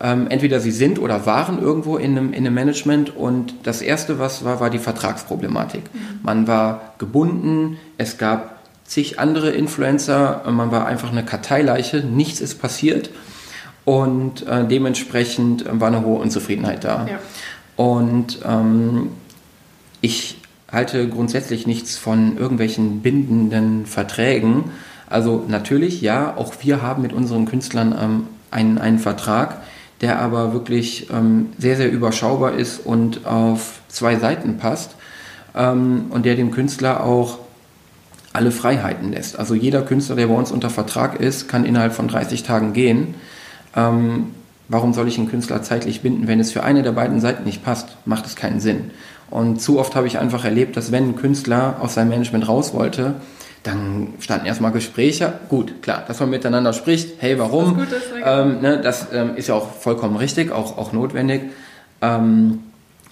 ähm, entweder sie sind oder waren irgendwo in einem, in einem Management und das Erste, was war, war die Vertragsproblematik. Mhm. Man war gebunden, es gab zig andere Influencer, man war einfach eine Karteileiche, nichts ist passiert und äh, dementsprechend war eine hohe Unzufriedenheit da. Ja. Und ähm, ich halte grundsätzlich nichts von irgendwelchen bindenden Verträgen. Also natürlich, ja, auch wir haben mit unseren Künstlern ähm, einen, einen Vertrag, der aber wirklich ähm, sehr, sehr überschaubar ist und auf zwei Seiten passt ähm, und der dem Künstler auch alle Freiheiten lässt. Also jeder Künstler, der bei uns unter Vertrag ist, kann innerhalb von 30 Tagen gehen. Ähm, warum soll ich einen Künstler zeitlich binden, wenn es für eine der beiden Seiten nicht passt? Macht es keinen Sinn. Und zu oft habe ich einfach erlebt, dass wenn ein Künstler aus seinem Management raus wollte, dann standen erstmal Gespräche. Gut, klar, dass man miteinander spricht. Hey, warum? Das, ist, ähm, ne, das ähm, ist ja auch vollkommen richtig, auch, auch notwendig. Ähm,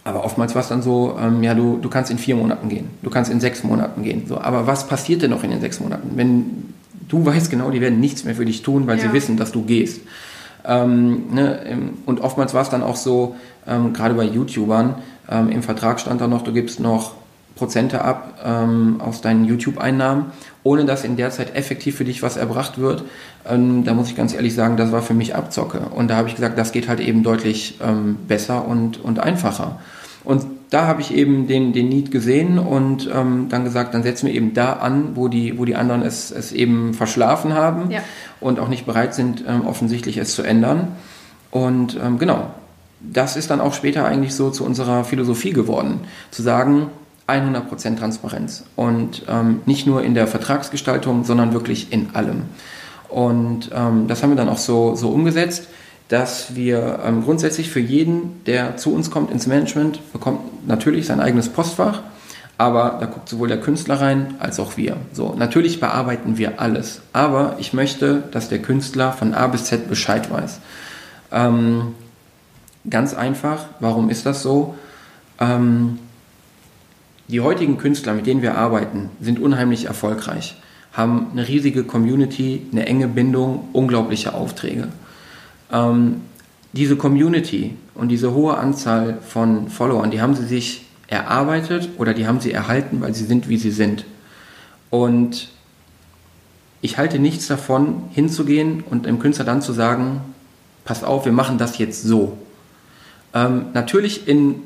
aber oftmals war es dann so, ähm, ja, du, du kannst in vier Monaten gehen, du kannst in sechs Monaten gehen. So, aber was passiert denn noch in den sechs Monaten? Wenn du weißt genau, die werden nichts mehr für dich tun, weil ja. sie wissen, dass du gehst. Ähm, ne, und oftmals war es dann auch so, ähm, gerade bei YouTubern, ähm, im Vertrag stand da noch, du gibst noch Prozente ab ähm, aus deinen YouTube-Einnahmen, ohne dass in der Zeit effektiv für dich was erbracht wird. Ähm, da muss ich ganz ehrlich sagen, das war für mich Abzocke. Und da habe ich gesagt, das geht halt eben deutlich ähm, besser und, und einfacher. Und da habe ich eben den, den Need gesehen und ähm, dann gesagt, dann setzen wir eben da an, wo die, wo die anderen es, es eben verschlafen haben ja. und auch nicht bereit sind, ähm, offensichtlich es zu ändern. Und ähm, genau, das ist dann auch später eigentlich so zu unserer Philosophie geworden, zu sagen, 100% Transparenz und ähm, nicht nur in der Vertragsgestaltung, sondern wirklich in allem. Und ähm, das haben wir dann auch so, so umgesetzt, dass wir ähm, grundsätzlich für jeden, der zu uns kommt ins Management, bekommt natürlich sein eigenes Postfach, aber da guckt sowohl der Künstler rein als auch wir. So, natürlich bearbeiten wir alles, aber ich möchte, dass der Künstler von A bis Z Bescheid weiß. Ähm, ganz einfach, warum ist das so? Ähm, die heutigen Künstler, mit denen wir arbeiten, sind unheimlich erfolgreich, haben eine riesige Community, eine enge Bindung, unglaubliche Aufträge. Ähm, diese Community und diese hohe Anzahl von Followern, die haben sie sich erarbeitet oder die haben sie erhalten, weil sie sind, wie sie sind. Und ich halte nichts davon, hinzugehen und dem Künstler dann zu sagen, pass auf, wir machen das jetzt so. Ähm, natürlich in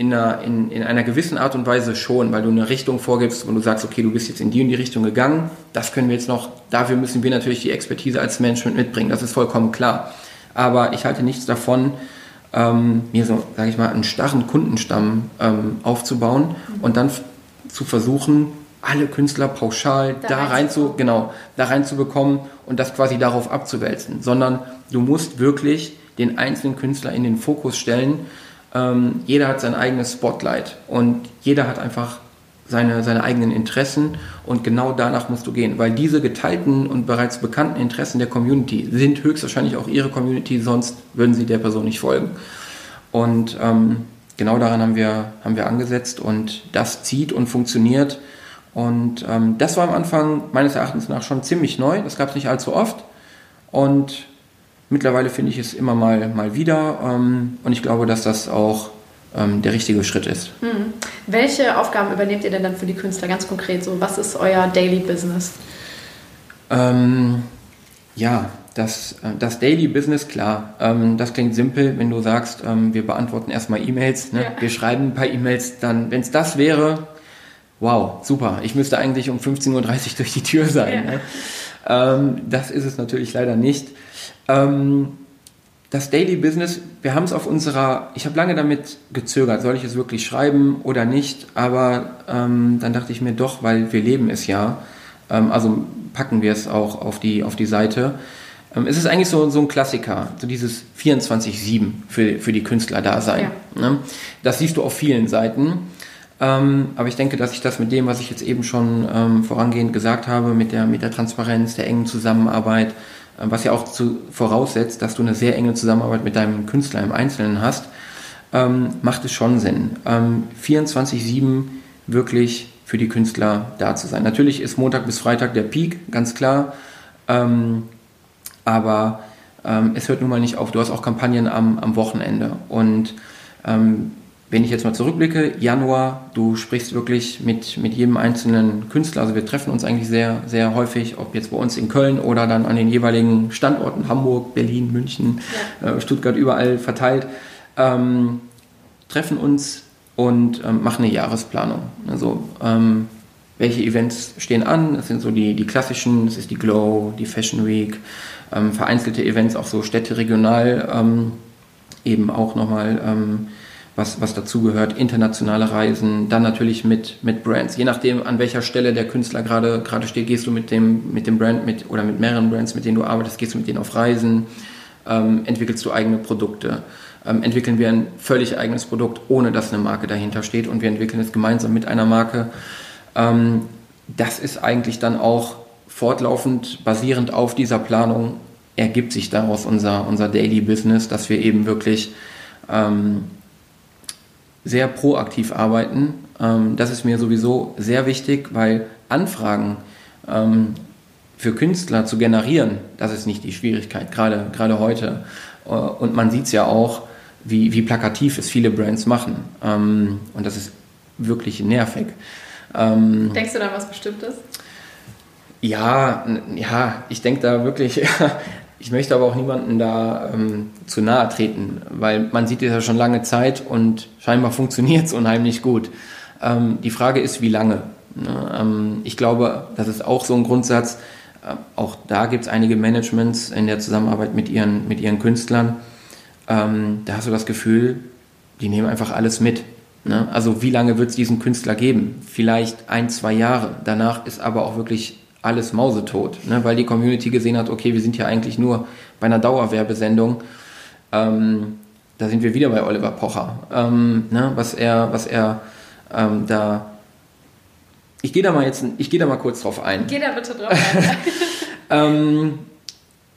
in einer, in, in einer gewissen Art und Weise schon, weil du eine Richtung vorgibst und du sagst, okay, du bist jetzt in die und die Richtung gegangen, das können wir jetzt noch, dafür müssen wir natürlich die Expertise als Management mitbringen, das ist vollkommen klar. Aber ich halte nichts davon, ähm, mir so, sage ich mal, einen starren Kundenstamm ähm, aufzubauen mhm. und dann zu versuchen, alle Künstler pauschal da, da rein zu, genau, da reinzubekommen und das quasi darauf abzuwälzen, sondern du musst wirklich den einzelnen Künstler in den Fokus stellen. Ähm, jeder hat sein eigenes Spotlight und jeder hat einfach seine, seine eigenen Interessen und genau danach musst du gehen, weil diese geteilten und bereits bekannten Interessen der Community sind höchstwahrscheinlich auch ihre Community, sonst würden sie der Person nicht folgen. Und ähm, genau daran haben wir, haben wir angesetzt und das zieht und funktioniert. Und ähm, das war am Anfang meines Erachtens nach schon ziemlich neu, das gab es nicht allzu oft. Und Mittlerweile finde ich es immer mal, mal wieder ähm, und ich glaube, dass das auch ähm, der richtige Schritt ist. Mhm. Welche Aufgaben übernehmt ihr denn dann für die Künstler ganz konkret? So, was ist euer Daily Business? Ähm, ja, das, äh, das Daily Business, klar, ähm, das klingt simpel, wenn du sagst, ähm, wir beantworten erstmal E-Mails, ne? ja. wir schreiben ein paar E-Mails, dann, wenn es das wäre, wow, super, ich müsste eigentlich um 15.30 Uhr durch die Tür sein. Ja. Ne? Ähm, das ist es natürlich leider nicht. Ähm, das Daily Business, wir haben es auf unserer, ich habe lange damit gezögert, soll ich es wirklich schreiben oder nicht, aber ähm, dann dachte ich mir doch, weil wir leben es ja, ähm, also packen wir es auch auf die, auf die Seite. Ähm, es ist eigentlich so, so ein Klassiker, so dieses 24-7 für, für die Künstler da sein. Ja. Ne? Das siehst du auf vielen Seiten. Ähm, aber ich denke, dass ich das mit dem, was ich jetzt eben schon ähm, vorangehend gesagt habe, mit der, mit der Transparenz, der engen Zusammenarbeit, was ja auch zu, voraussetzt, dass du eine sehr enge Zusammenarbeit mit deinem Künstler im Einzelnen hast, ähm, macht es schon Sinn. Ähm, 24-7 wirklich für die Künstler da zu sein. Natürlich ist Montag bis Freitag der Peak, ganz klar. Ähm, aber ähm, es hört nun mal nicht auf. Du hast auch Kampagnen am, am Wochenende. Und ähm, wenn ich jetzt mal zurückblicke, Januar, du sprichst wirklich mit, mit jedem einzelnen Künstler. Also wir treffen uns eigentlich sehr, sehr häufig, ob jetzt bei uns in Köln oder dann an den jeweiligen Standorten, Hamburg, Berlin, München, ja. äh, Stuttgart, überall verteilt, ähm, treffen uns und ähm, machen eine Jahresplanung. Also ähm, welche Events stehen an? Das sind so die, die klassischen, das ist die Glow, die Fashion Week, ähm, vereinzelte Events, auch so Städte regional, ähm, eben auch nochmal ähm, was, was dazugehört, internationale Reisen, dann natürlich mit, mit Brands. Je nachdem, an welcher Stelle der Künstler gerade gerade steht, gehst du mit dem, mit dem Brand mit, oder mit mehreren Brands, mit denen du arbeitest, gehst du mit denen auf Reisen, ähm, entwickelst du eigene Produkte. Ähm, entwickeln wir ein völlig eigenes Produkt, ohne dass eine Marke dahinter steht und wir entwickeln es gemeinsam mit einer Marke. Ähm, das ist eigentlich dann auch fortlaufend basierend auf dieser Planung ergibt sich daraus unser, unser Daily Business, dass wir eben wirklich ähm, sehr proaktiv arbeiten. Ähm, das ist mir sowieso sehr wichtig, weil Anfragen ähm, für Künstler zu generieren, das ist nicht die Schwierigkeit, gerade, gerade heute. Äh, und man sieht es ja auch, wie, wie plakativ es viele Brands machen. Ähm, und das ist wirklich nervig. Ähm, Denkst du da was Bestimmtes? Ja, ja, ich denke da wirklich, ich möchte aber auch niemanden da ähm, zu nahe treten, weil man sieht es ja schon lange Zeit und scheinbar funktioniert es unheimlich gut. Ähm, die Frage ist, wie lange. Ne? Ähm, ich glaube, das ist auch so ein Grundsatz. Äh, auch da gibt es einige Managements in der Zusammenarbeit mit ihren, mit ihren Künstlern. Ähm, da hast du das Gefühl, die nehmen einfach alles mit. Ne? Also wie lange wird es diesen Künstler geben? Vielleicht ein, zwei Jahre. Danach ist aber auch wirklich alles mausetot, ne? weil die Community gesehen hat, okay, wir sind ja eigentlich nur bei einer Dauerwerbesendung. Ähm, da sind wir wieder bei Oliver Pocher. Ähm, ne? Was er, was er ähm, da. Ich gehe da mal jetzt, ich gehe da mal kurz drauf ein. Geh da bitte drauf ein. Ähm,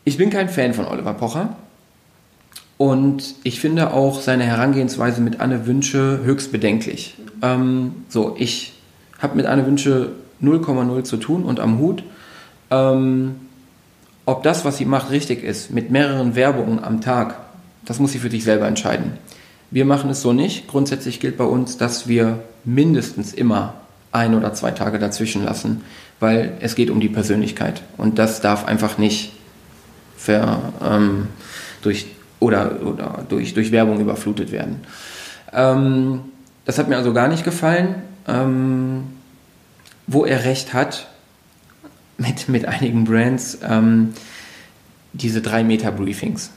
ich bin kein Fan von Oliver Pocher. Und ich finde auch seine Herangehensweise mit Anne Wünsche höchst bedenklich. Ähm, so, ich habe mit Anne Wünsche 0,0 zu tun und am Hut. Ähm, ob das, was sie macht, richtig ist, mit mehreren Werbungen am Tag, das muss sie für sich selber entscheiden. Wir machen es so nicht. Grundsätzlich gilt bei uns, dass wir mindestens immer ein oder zwei Tage dazwischen lassen, weil es geht um die Persönlichkeit und das darf einfach nicht ver, ähm, durch, oder, oder durch, durch Werbung überflutet werden. Ähm, das hat mir also gar nicht gefallen. Ähm, wo er recht hat, mit, mit einigen Brands, ähm, diese drei Meter Briefings.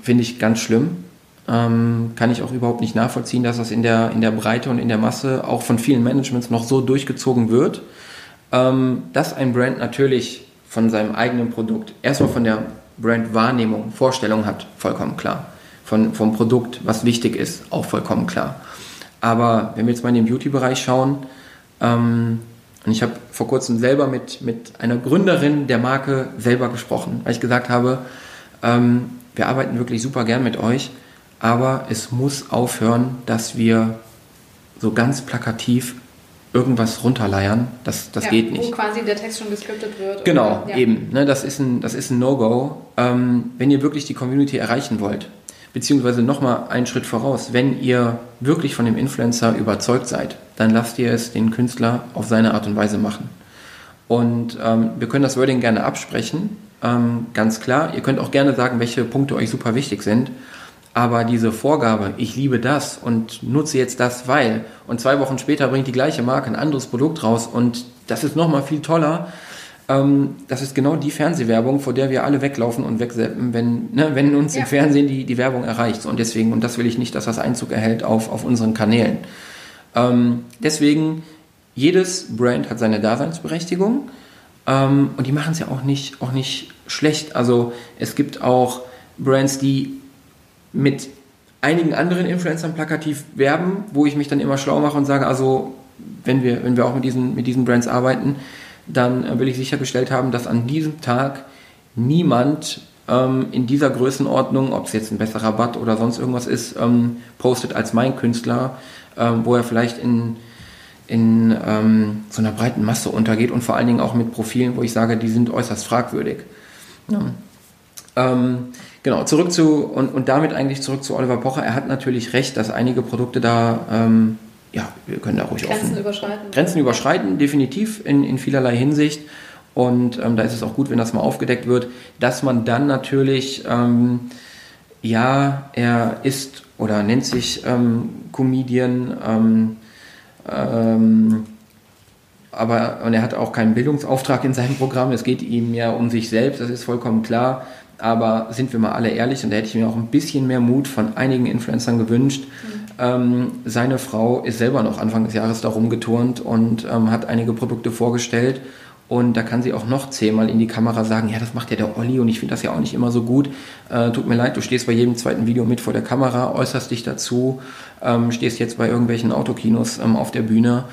Finde ich ganz schlimm. Ähm, kann ich auch überhaupt nicht nachvollziehen, dass das in der, in der Breite und in der Masse auch von vielen Managements noch so durchgezogen wird. Ähm, dass ein Brand natürlich von seinem eigenen Produkt erstmal von der Brandwahrnehmung Vorstellung hat, vollkommen klar. Von, vom Produkt, was wichtig ist, auch vollkommen klar. Aber wenn wir jetzt mal in den Beauty-Bereich schauen, ähm, und ich habe vor kurzem selber mit, mit einer Gründerin der Marke selber gesprochen, weil ich gesagt habe, ähm, wir arbeiten wirklich super gern mit euch, aber es muss aufhören, dass wir so ganz plakativ irgendwas runterleiern. Das, das ja, geht nicht. Wo quasi der Text schon geskriptet wird. Genau, oder, ja. eben. Ne, das ist ein, das ist ein No-Go. Ähm, wenn ihr wirklich die Community erreichen wollt, beziehungsweise nochmal einen Schritt voraus, wenn ihr wirklich von dem Influencer überzeugt seid, dann lasst ihr es den Künstler auf seine Art und Weise machen. Und ähm, wir können das Wording gerne absprechen, ähm, ganz klar. Ihr könnt auch gerne sagen, welche Punkte euch super wichtig sind. Aber diese Vorgabe, ich liebe das und nutze jetzt das, weil, und zwei Wochen später bringt die gleiche Marke ein anderes Produkt raus und das ist nochmal viel toller, ähm, das ist genau die Fernsehwerbung, vor der wir alle weglaufen und wegseppen, wenn, ne, wenn uns ja. im Fernsehen die, die Werbung erreicht. Und deswegen, und das will ich nicht, dass das Einzug erhält auf, auf unseren Kanälen. Ähm, deswegen, jedes Brand hat seine Daseinsberechtigung ähm, und die machen es ja auch nicht, auch nicht schlecht. Also es gibt auch Brands, die mit einigen anderen Influencern plakativ werben, wo ich mich dann immer schlau mache und sage, also wenn wir, wenn wir auch mit diesen, mit diesen Brands arbeiten, dann will ich sichergestellt haben, dass an diesem Tag niemand ähm, in dieser Größenordnung, ob es jetzt ein besserer Rabatt oder sonst irgendwas ist, ähm, postet als mein Künstler, ähm, wo er vielleicht in, in ähm, so einer breiten Masse untergeht und vor allen Dingen auch mit Profilen, wo ich sage, die sind äußerst fragwürdig. Ja. Ähm, genau, zurück zu, und, und damit eigentlich zurück zu Oliver Pocher. Er hat natürlich recht, dass einige Produkte da, ähm, ja, wir können da ruhig Grenzen offen. überschreiten. Grenzen überschreiten, definitiv in, in vielerlei Hinsicht. Und ähm, da ist es auch gut, wenn das mal aufgedeckt wird, dass man dann natürlich, ähm, ja, er ist oder nennt sich ähm, Comedian, ähm, ähm, aber und er hat auch keinen Bildungsauftrag in seinem Programm. Es geht ihm ja um sich selbst, das ist vollkommen klar. Aber sind wir mal alle ehrlich, und da hätte ich mir auch ein bisschen mehr Mut von einigen Influencern gewünscht. Mhm. Ähm, seine Frau ist selber noch Anfang des Jahres da rumgeturnt und ähm, hat einige Produkte vorgestellt. Und da kann sie auch noch zehnmal in die Kamera sagen, ja, das macht ja der Olli und ich finde das ja auch nicht immer so gut. Äh, tut mir leid, du stehst bei jedem zweiten Video mit vor der Kamera, äußerst dich dazu, ähm, stehst jetzt bei irgendwelchen Autokinos ähm, auf der Bühne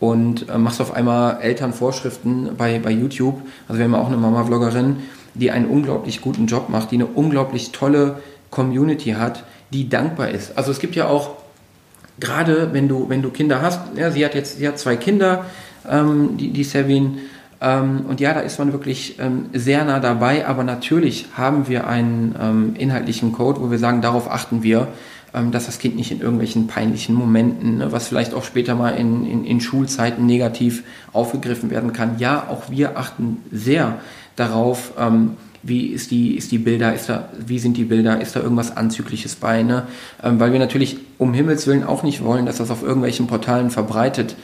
und äh, machst auf einmal Elternvorschriften bei, bei YouTube. Also wir haben auch eine Mama-Vloggerin, die einen unglaublich guten Job macht, die eine unglaublich tolle Community hat, die dankbar ist. Also es gibt ja auch, gerade wenn du, wenn du Kinder hast, ja, sie hat jetzt sie hat zwei Kinder, ähm, die, die Sevin, ähm, und ja, da ist man wirklich ähm, sehr nah dabei, aber natürlich haben wir einen ähm, inhaltlichen Code, wo wir sagen, darauf achten wir, ähm, dass das Kind nicht in irgendwelchen peinlichen Momenten, ne, was vielleicht auch später mal in, in, in Schulzeiten negativ aufgegriffen werden kann. Ja, auch wir achten sehr darauf, ähm, wie ist die, ist die Bilder, ist da, wie sind die Bilder, ist da irgendwas Anzügliches bei, ne? Ähm, weil wir natürlich um Himmels Willen auch nicht wollen, dass das auf irgendwelchen Portalen verbreitet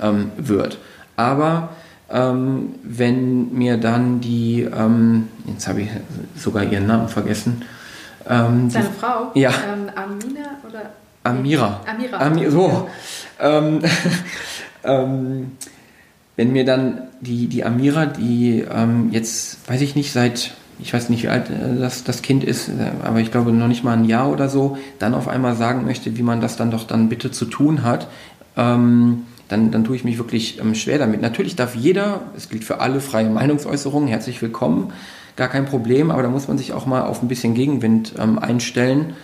ähm, wird. Aber ähm, wenn mir dann die, ähm, jetzt habe ich sogar ihren Namen vergessen. Ähm, Seine die, Frau? Ja. Ähm, Amina oder? Amira. Amira. Amira so. Ähm, ähm, wenn mir dann die, die Amira, die jetzt, weiß ich nicht, seit ich weiß nicht, wie alt äh, das, das Kind ist, äh, aber ich glaube noch nicht mal ein Jahr oder so, dann auf einmal sagen möchte, wie man das dann doch dann bitte zu tun hat, ähm, dann, dann tue ich mich wirklich ähm, schwer damit. Natürlich darf jeder, es gilt für alle freie Meinungsäußerungen, herzlich willkommen, gar kein Problem, aber da muss man sich auch mal auf ein bisschen Gegenwind ähm, einstellen.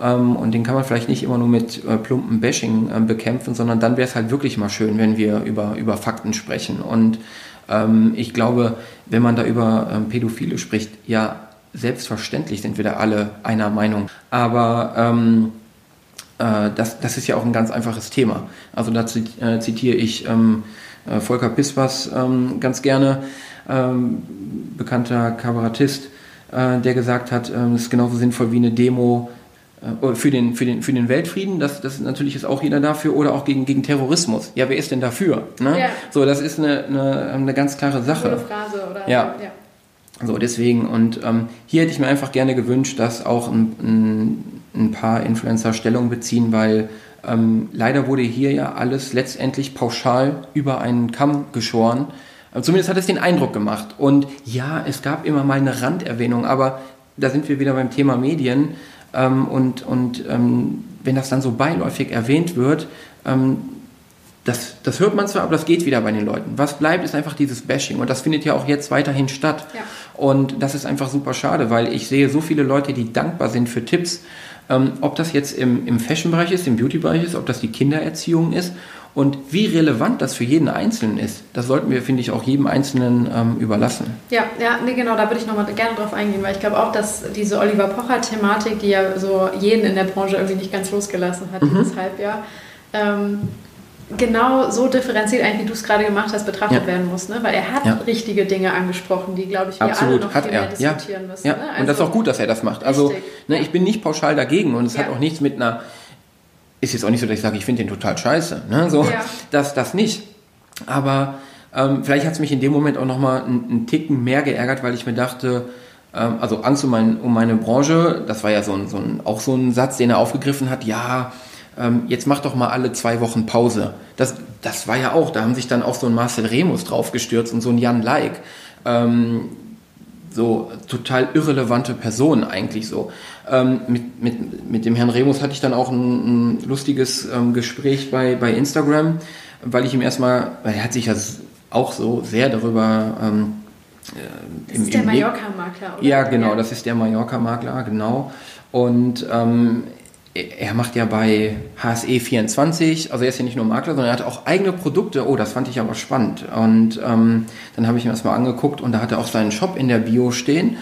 Ähm, und den kann man vielleicht nicht immer nur mit äh, plumpen Bashing äh, bekämpfen, sondern dann wäre es halt wirklich mal schön, wenn wir über, über Fakten sprechen. Und ähm, ich glaube, wenn man da über ähm, Pädophile spricht, ja, selbstverständlich sind wir da alle einer Meinung. Aber ähm, äh, das, das ist ja auch ein ganz einfaches Thema. Also da äh, zitiere ich ähm, äh, Volker Pispers ähm, ganz gerne, ähm, bekannter Kabarettist, äh, der gesagt hat, ähm, es ist genauso sinnvoll wie eine Demo für den, für, den, für den Weltfrieden, das, das natürlich ist auch jeder dafür, oder auch gegen, gegen Terrorismus. Ja, wer ist denn dafür? Ne? Ja. So, das ist eine, eine, eine ganz klare Sache. Eine Phrase, oder? Ja. ja. So, deswegen, und ähm, hier hätte ich mir einfach gerne gewünscht, dass auch ein, ein ein paar Influencer Stellung beziehen, weil ähm, leider wurde hier ja alles letztendlich pauschal über einen Kamm geschoren. Äh, zumindest hat es den Eindruck gemacht. Und ja, es gab immer mal eine Randerwähnung, aber da sind wir wieder beim Thema Medien. Ähm, und und ähm, wenn das dann so beiläufig erwähnt wird, ähm, das, das hört man zwar, aber das geht wieder bei den Leuten. Was bleibt, ist einfach dieses Bashing. Und das findet ja auch jetzt weiterhin statt. Ja. Und das ist einfach super schade, weil ich sehe so viele Leute, die dankbar sind für Tipps ähm, ob das jetzt im, im Fashion-Bereich ist, im Beauty-Bereich ist, ob das die Kindererziehung ist und wie relevant das für jeden Einzelnen ist, das sollten wir, finde ich, auch jedem Einzelnen ähm, überlassen. Ja, ja, nee, genau, da würde ich nochmal gerne drauf eingehen, weil ich glaube auch, dass diese Oliver Pocher-Thematik, die ja so jeden in der Branche irgendwie nicht ganz losgelassen hat, mhm. dieses Halbjahr, ähm, genau so differenziert eigentlich, wie du es gerade gemacht hast, betrachtet ja. werden muss. Ne? Weil er hat ja. richtige Dinge angesprochen, die, glaube ich, wir Absolut, alle noch hat viel er. mehr diskutieren ja. müssen. Ja. Ne? Also, und das ist auch gut, dass er das macht. Also ne, ich bin nicht pauschal dagegen und es hat auch nichts mit einer... Ist jetzt auch nicht so, dass ich sage, ich finde den total scheiße. Ne? So, das, das nicht. Aber ähm, vielleicht hat es mich in dem Moment auch nochmal einen, einen Ticken mehr geärgert, weil ich mir dachte, ähm, also Angst um, mein, um meine Branche, das war ja so ein, so ein, auch so ein Satz, den er aufgegriffen hat, ja, ähm, jetzt mach doch mal alle zwei Wochen Pause. Das, das war ja auch, da haben sich dann auch so ein Marcel Remus draufgestürzt und so ein Jan Like. Ähm, so total irrelevante Personen eigentlich so. Ähm, mit, mit, mit dem Herrn Remus hatte ich dann auch ein, ein lustiges ähm, Gespräch bei, bei Instagram, weil ich ihm erstmal, weil er hat sich ja auch so sehr darüber ähm, das im, ist der Mallorca-Makler, oder? Ja, genau, ja. das ist der Mallorca-Makler, genau. Und ähm, er macht ja bei HSE24, also er ist ja nicht nur Makler, sondern er hat auch eigene Produkte. Oh, das fand ich aber spannend. Und ähm, dann habe ich mir das mal angeguckt und da hat er auch seinen Shop in der Bio stehen.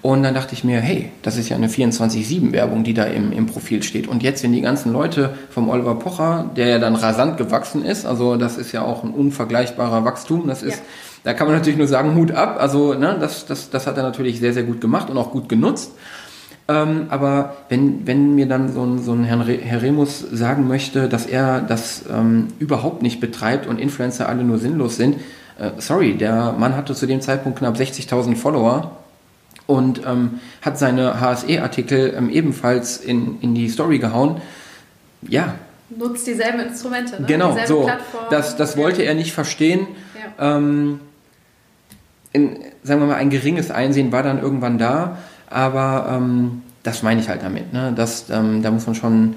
Und dann dachte ich mir, hey, das ist ja eine 24-7-Werbung, die da im, im Profil steht. Und jetzt, wenn die ganzen Leute vom Oliver Pocher, der ja dann rasant gewachsen ist, also das ist ja auch ein unvergleichbarer Wachstum, das ist, ja. da kann man natürlich nur sagen, Hut ab. Also ne, das, das, das hat er natürlich sehr, sehr gut gemacht und auch gut genutzt. Ähm, aber wenn, wenn mir dann so ein, so ein Herr, Herr Remus sagen möchte, dass er das ähm, überhaupt nicht betreibt und Influencer alle nur sinnlos sind, äh, sorry, der Mann hatte zu dem Zeitpunkt knapp 60.000 Follower und ähm, hat seine HSE-Artikel ähm, ebenfalls in, in die Story gehauen. Ja. Nutzt dieselben Instrumente, ne? Genau, so. Plattform. Das, das wollte er nicht verstehen. Ja. Ähm, in, sagen wir mal, ein geringes Einsehen war dann irgendwann da. Aber ähm, das meine ich halt damit. Ne? Das, ähm, da muss man schon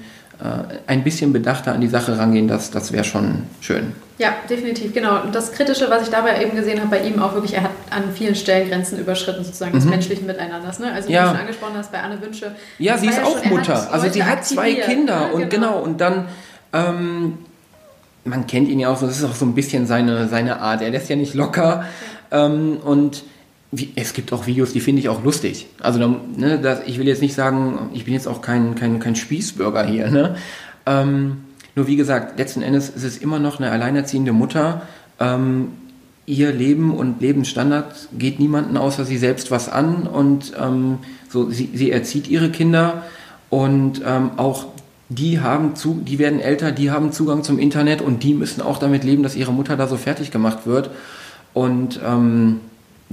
ein bisschen bedachter an die Sache rangehen. Das, das wäre schon schön. Ja, definitiv, genau. Und das Kritische, was ich dabei eben gesehen habe bei ihm, auch wirklich, er hat an vielen Stellen Grenzen überschritten, sozusagen mhm. des menschlichen Miteinanders. Ne? Also, wie ja. du schon angesprochen hast, bei Anne Wünsche. Ja, sie ist ja auch schon, Mutter. Also, sie hat zwei Kinder ja, und genau. genau, und dann. Ähm, man kennt ihn ja auch so, das ist auch so ein bisschen seine, seine Art. Er lässt ja nicht locker. Ähm, und wie, es gibt auch Videos, die finde ich auch lustig. Also ne, das, ich will jetzt nicht sagen, ich bin jetzt auch kein, kein, kein Spießbürger hier. Ne? Ähm, nur wie gesagt, letzten Endes ist es immer noch eine alleinerziehende Mutter. Ähm, ihr Leben und Lebensstandard geht niemanden außer sie selbst was an und ähm, so, sie, sie erzieht ihre Kinder und ähm, auch die haben zu, die werden älter, die haben Zugang zum Internet und die müssen auch damit leben, dass ihre Mutter da so fertig gemacht wird. Und ähm,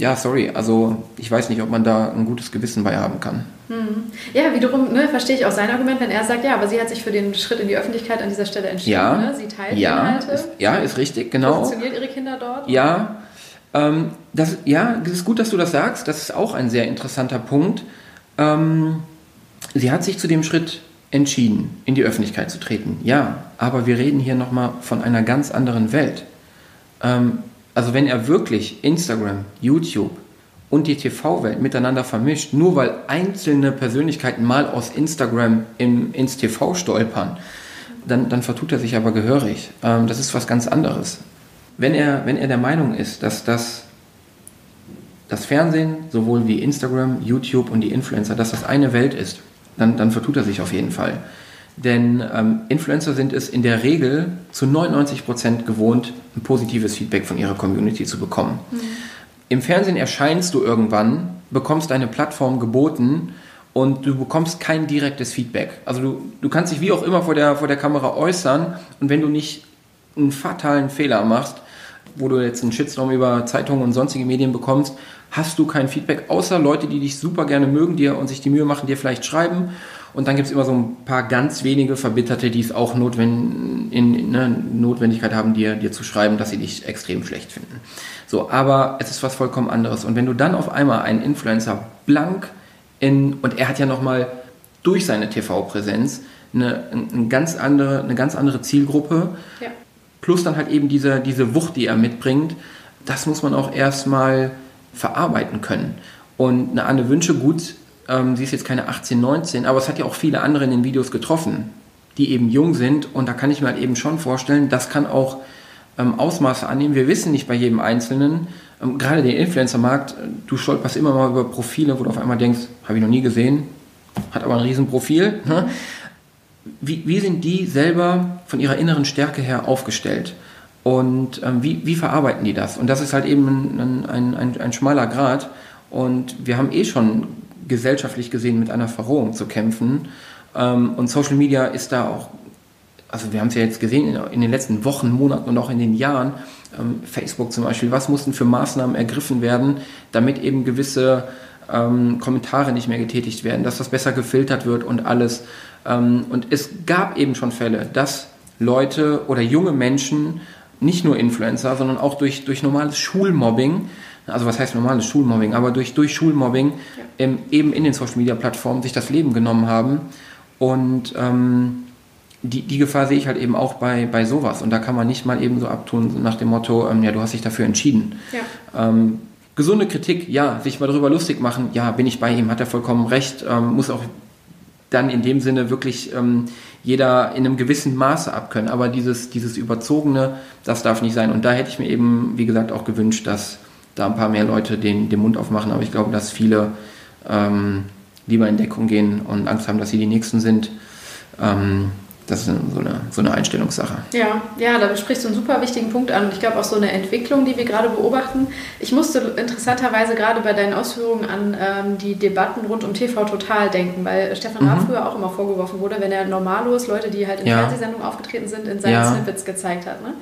ja, sorry, also ich weiß nicht, ob man da ein gutes Gewissen bei haben kann. Hm. Ja, wiederum ne, verstehe ich auch sein Argument, wenn er sagt, ja, aber sie hat sich für den Schritt in die Öffentlichkeit an dieser Stelle entschieden. Ja, ne? Sie teilt ja, Inhalte. Ist, ja, ist richtig, genau. Positioniert ihre Kinder dort? Ja, ähm, das, ja, es ist gut, dass du das sagst. Das ist auch ein sehr interessanter Punkt. Ähm, sie hat sich zu dem Schritt entschieden, in die Öffentlichkeit zu treten. Ja, aber wir reden hier nochmal von einer ganz anderen Welt. Ähm, also wenn er wirklich Instagram, YouTube und die TV-Welt miteinander vermischt, nur weil einzelne Persönlichkeiten mal aus Instagram im, ins TV stolpern, dann, dann vertut er sich aber gehörig. Ähm, das ist was ganz anderes. Wenn er, wenn er der Meinung ist, dass das, das Fernsehen, sowohl wie Instagram, YouTube und die Influencer, dass das eine Welt ist, dann, dann vertut er sich auf jeden Fall. Denn ähm, Influencer sind es in der Regel zu 99 Prozent gewohnt, ein positives Feedback von ihrer Community zu bekommen. Mhm. Im Fernsehen erscheinst du irgendwann, bekommst eine Plattform geboten und du bekommst kein direktes Feedback. Also du, du kannst dich wie auch immer vor der, vor der Kamera äußern und wenn du nicht einen fatalen Fehler machst, wo du jetzt einen Shitstorm über Zeitungen und sonstige Medien bekommst, hast du kein Feedback, außer Leute, die dich super gerne mögen dir und sich die Mühe machen, dir vielleicht schreiben und dann gibt es immer so ein paar ganz wenige Verbitterte, die es auch notwend, in, ne, Notwendigkeit haben, dir, dir zu schreiben, dass sie dich extrem schlecht finden. So, aber es ist was vollkommen anderes. Und wenn du dann auf einmal einen Influencer blank in, und er hat ja nochmal durch seine TV-Präsenz eine, eine, ganz andere, eine ganz andere Zielgruppe, ja. plus dann halt eben diese, diese Wucht, die er mitbringt, das muss man auch erstmal verarbeiten können. Und eine Anne Wünsche, gut, ähm, sie ist jetzt keine 18, 19, aber es hat ja auch viele andere in den Videos getroffen, die eben jung sind. Und da kann ich mir halt eben schon vorstellen, das kann auch ähm, Ausmaße annehmen. Wir wissen nicht bei jedem Einzelnen, ähm, gerade der Influencer-Markt, äh, du stolperst immer mal über Profile, wo du auf einmal denkst, habe ich noch nie gesehen, hat aber ein Riesenprofil. Ne? Wie, wie sind die selber von ihrer inneren Stärke her aufgestellt? Und ähm, wie, wie verarbeiten die das? Und das ist halt eben ein, ein, ein, ein schmaler Grad. Und wir haben eh schon gesellschaftlich gesehen mit einer Verrohung zu kämpfen. Ähm, und Social Media ist da auch, also wir haben es ja jetzt gesehen in, den letzten Wochen, Monaten und auch in den Jahren, ähm, Facebook zum Beispiel, was mussten für Maßnahmen ergriffen werden, damit eben gewisse ähm, Kommentare nicht mehr getätigt werden, dass das besser gefiltert wird und alles. und es gab eben schon Fälle, dass Leute oder junge Menschen, nicht nur Influencer, sondern auch durch, durch normales Schulmobbing, also was heißt normales Schulmobbing, aber durch, durch Schulmobbing ähm, eben in den Social Media Plattformen sich das Leben genommen haben. Und ähm, die, die Gefahr sehe ich halt eben auch bei, bei sowas. Und da kann man nicht mal eben so abtun nach dem Motto, ähm, ja, du hast dich dafür entschieden. Ja. Ähm, gesunde Kritik, ja, sich mal darüber lustig machen, ja, bin ich bei ihm, hat er vollkommen recht, ähm, muss auch dann in dem Sinne wirklich ähm, jeder in einem gewissen Maße abkönnen. Aber dieses, dieses Überzogene, das darf nicht sein. Und da hätte ich mir eben, wie gesagt, auch gewünscht, dass da ein paar mehr Leute den, den Mund aufmachen. Aber ich glaube, dass viele ähm, lieber in Deckung gehen und Angst haben, dass sie die Nächsten sind. Ähm, das ist so eine, so eine Einstellungssache. Ja, ja, da sprichst du einen super wichtigen Punkt an. Und ich glaube auch so eine Entwicklung, die wir gerade beobachten. Ich musste interessanterweise gerade bei deinen Ausführungen an ähm, die Debatten rund um TV Total denken, weil Stefan Raab mhm. früher auch immer vorgeworfen wurde, wenn er normallos Leute, die halt in ja. Fernsehsendungen aufgetreten sind, in seinen ja. Snippets gezeigt hat. Ne?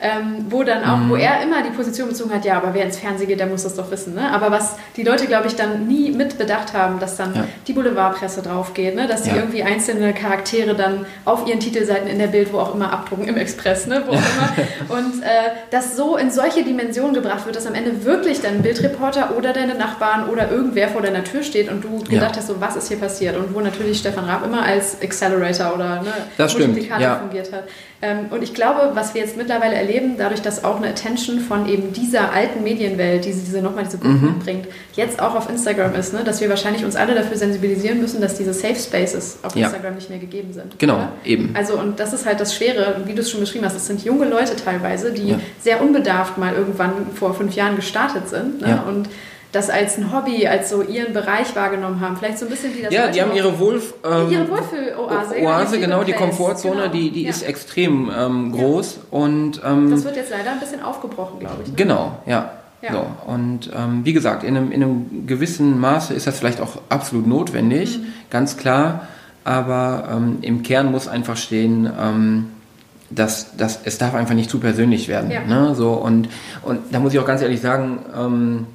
Ähm, wo dann auch, mhm. wo er immer die Position bezogen hat, ja, aber wer ins Fernsehen geht, der muss das doch wissen. Ne? Aber was die Leute, glaube ich, dann nie mitbedacht haben, dass dann ja. die Boulevardpresse drauf geht, ne? dass die ja. irgendwie einzelne Charaktere dann auf ihren Titelseiten in der Bild, wo auch immer abdrucken, im Express, ne? wo auch immer. Und äh, das so in solche Dimensionen gebracht wird, dass am Ende wirklich dein Bildreporter oder deine Nachbarn oder irgendwer vor deiner Tür steht und du gedacht hast, so was ist hier passiert? Und wo natürlich Stefan Raab immer als Accelerator oder ne, Multiplikator fungiert hat. Ähm, und ich glaube, was wir jetzt mittlerweile erleben, dadurch, dass auch eine Attention von eben dieser alten Medienwelt, die diese nochmal diese Gruppe mhm. mitbringt, jetzt auch auf Instagram ist, ne? dass wir wahrscheinlich uns alle dafür sensibilisieren müssen, dass diese Safe Spaces auf ja. Instagram nicht mehr gegeben sind. Genau, oder? eben. Also, und das ist halt das Schwere, wie du es schon beschrieben hast, es sind junge Leute teilweise, die ja. sehr unbedarft mal irgendwann vor fünf Jahren gestartet sind. Ne? Ja. Und das als ein Hobby, als so ihren Bereich wahrgenommen haben. Vielleicht so ein bisschen wie das. Ja, die haben ihre, Wohlf ähm, ihre Wohlfühloase. Oase, genau, die Komfortzone, genau. die, die ja. ist extrem ähm, groß. Ja. Und, ähm, das wird jetzt leider ein bisschen aufgebrochen, glaube ich. Ne? Genau, ja. ja. So, und ähm, wie gesagt, in einem, in einem gewissen Maße ist das vielleicht auch absolut notwendig, mhm. ganz klar. Aber ähm, im Kern muss einfach stehen, ähm, dass, dass es darf einfach nicht zu persönlich werden. Ne? So, und, und da muss ich auch ganz ehrlich sagen,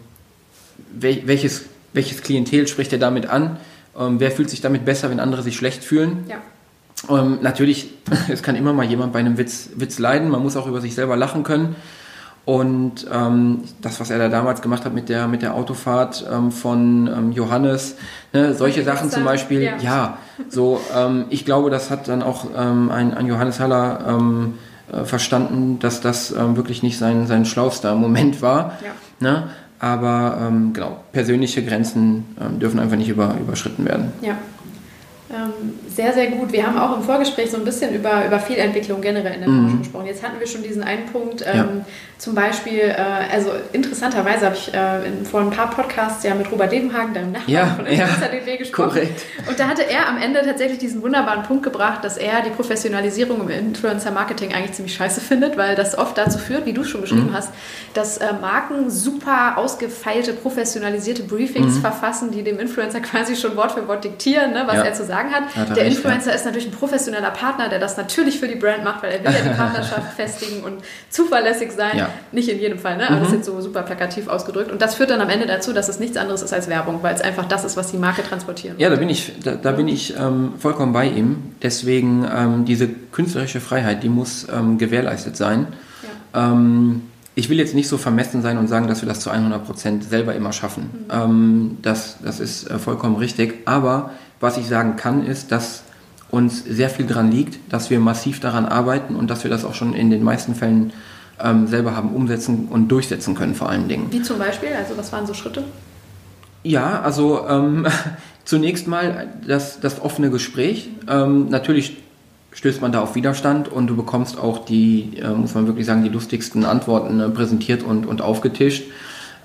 ähm, welches, welches Klientel spricht er damit an? Ähm, wer fühlt sich damit besser, wenn andere sich schlecht fühlen? Ja. Ähm, natürlich, es kann immer mal jemand bei einem Witz, Witz leiden. Man muss auch über sich selber lachen können. Und ähm, das, was er da damals gemacht hat mit der, mit der Autofahrt ähm, von ähm, Johannes, ne, solche Sachen zum Beispiel, ja, ja so, ähm, ich glaube, das hat dann auch ähm, ein, ein Johannes Haller ähm, äh, verstanden, dass das wirklich nicht sein, sein schlauster Moment war. Ja. Ne? Aber ähm, genau, persönliche Grenzen ähm, dürfen einfach nicht über, überschritten werden. Ja. Ähm, sehr, sehr gut. Wir haben auch im Vorgespräch so ein bisschen über, über Fehlentwicklung generell in der Branche mhm. gesprochen. Jetzt hatten wir schon diesen einen Punkt, ähm, ja. zum Beispiel, äh, also interessanterweise habe ich äh, in, vor ein paar Podcasts ja mit Robert Lebenhagen, deinem Nachbarn ja, von ja, gesprochen. Korrekt. Und da hatte er am Ende tatsächlich diesen wunderbaren Punkt gebracht, dass er die Professionalisierung im Influencer-Marketing eigentlich ziemlich scheiße findet, weil das oft dazu führt, wie du schon beschrieben mhm. hast, dass äh, Marken super ausgefeilte, professionalisierte Briefings mhm. verfassen, die dem Influencer quasi schon Wort für Wort diktieren, ne, was er zu sagen sagen hat. hat der Influencer ja. ist natürlich ein professioneller Partner, der das natürlich für die Brand macht, weil er will ja die Partnerschaft festigen und zuverlässig sein. Ja. Nicht in jedem Fall, ne? aber mhm. das ist jetzt so super plakativ ausgedrückt. Und das führt dann am Ende dazu, dass es nichts anderes ist als Werbung, weil es einfach das ist, was die Marke transportieren Ja, da bin ich, da, da bin ich ähm, vollkommen bei ihm. Deswegen ähm, diese künstlerische Freiheit, die muss ähm, gewährleistet sein. Ja. Ähm, ich will jetzt nicht so vermessen sein und sagen, dass wir das zu 100 Prozent selber immer schaffen. Mhm. Ähm, das, das ist äh, vollkommen richtig. Aber was ich sagen kann, ist, dass uns sehr viel daran liegt, dass wir massiv daran arbeiten und dass wir das auch schon in den meisten Fällen ähm, selber haben umsetzen und durchsetzen können, vor allen Dingen. Wie zum Beispiel? Also, was waren so Schritte? Ja, also ähm, zunächst mal das, das offene Gespräch. Ähm, natürlich stößt man da auf Widerstand und du bekommst auch die, äh, muss man wirklich sagen, die lustigsten Antworten äh, präsentiert und, und aufgetischt.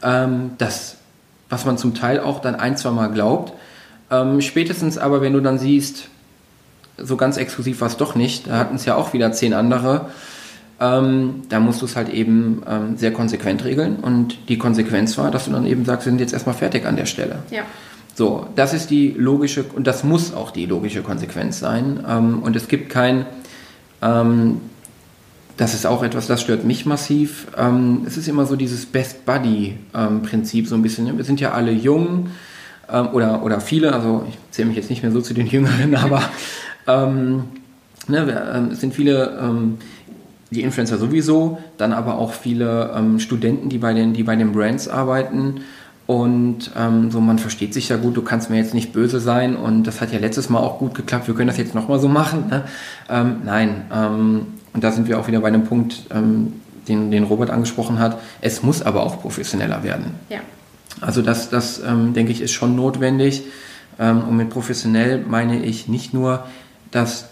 Ähm, das, was man zum Teil auch dann ein, zwei Mal glaubt, ähm, spätestens aber, wenn du dann siehst, so ganz exklusiv war es doch nicht, da hatten es ja auch wieder zehn andere, ähm, da musst du es halt eben ähm, sehr konsequent regeln. Und die Konsequenz war, dass du dann eben sagst, wir sind jetzt erstmal fertig an der Stelle. Ja. So, das ist die logische, und das muss auch die logische Konsequenz sein. Ähm, und es gibt kein, ähm, das ist auch etwas, das stört mich massiv. Ähm, es ist immer so dieses Best Buddy-Prinzip, so ein bisschen. Wir sind ja alle jung ähm, oder, oder viele, also ich zähle mich jetzt nicht mehr so zu den Jüngeren, aber ähm, ne, wir, ähm, es sind viele, ähm, die Influencer sowieso, dann aber auch viele ähm, Studenten, die bei, den, die bei den Brands arbeiten. Und ähm, so, man versteht sich ja gut, du kannst mir jetzt nicht böse sein und das hat ja letztes Mal auch gut geklappt, wir können das jetzt nochmal so machen. Ne? nein, und da sind wir auch wieder bei einem Punkt, den, den Robert angesprochen hat. Es muss aber auch professioneller werden. Ja. Also das, das ähm, denke ich, ist schon notwendig. Ähm, und mit professionell meine ich nicht nur, dass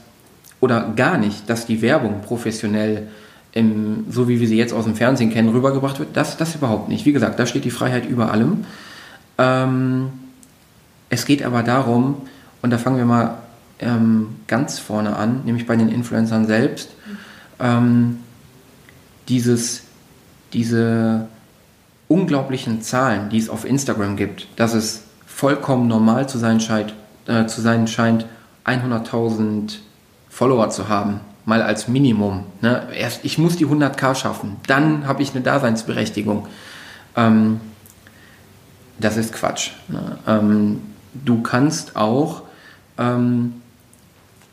oder gar nicht, dass die Werbung professionell im, so wie wir sie jetzt aus dem Fernsehen kennen, rübergebracht wird. Das, das überhaupt nicht. Wie gesagt, da steht die Freiheit über allem. Ähm, es geht aber darum, und da fangen wir mal ähm, ganz vorne an, nämlich bei den Influencern selbst, ähm, dieses, diese unglaublichen Zahlen, die es auf Instagram gibt, dass es vollkommen normal zu sein scheint, äh, zu sein scheint 100.000 Follower zu haben, mal als Minimum. Ne? Erst ich muss die 100k schaffen, dann habe ich eine Daseinsberechtigung. Ähm, das ist Quatsch. Ne? Ähm, du kannst auch ähm,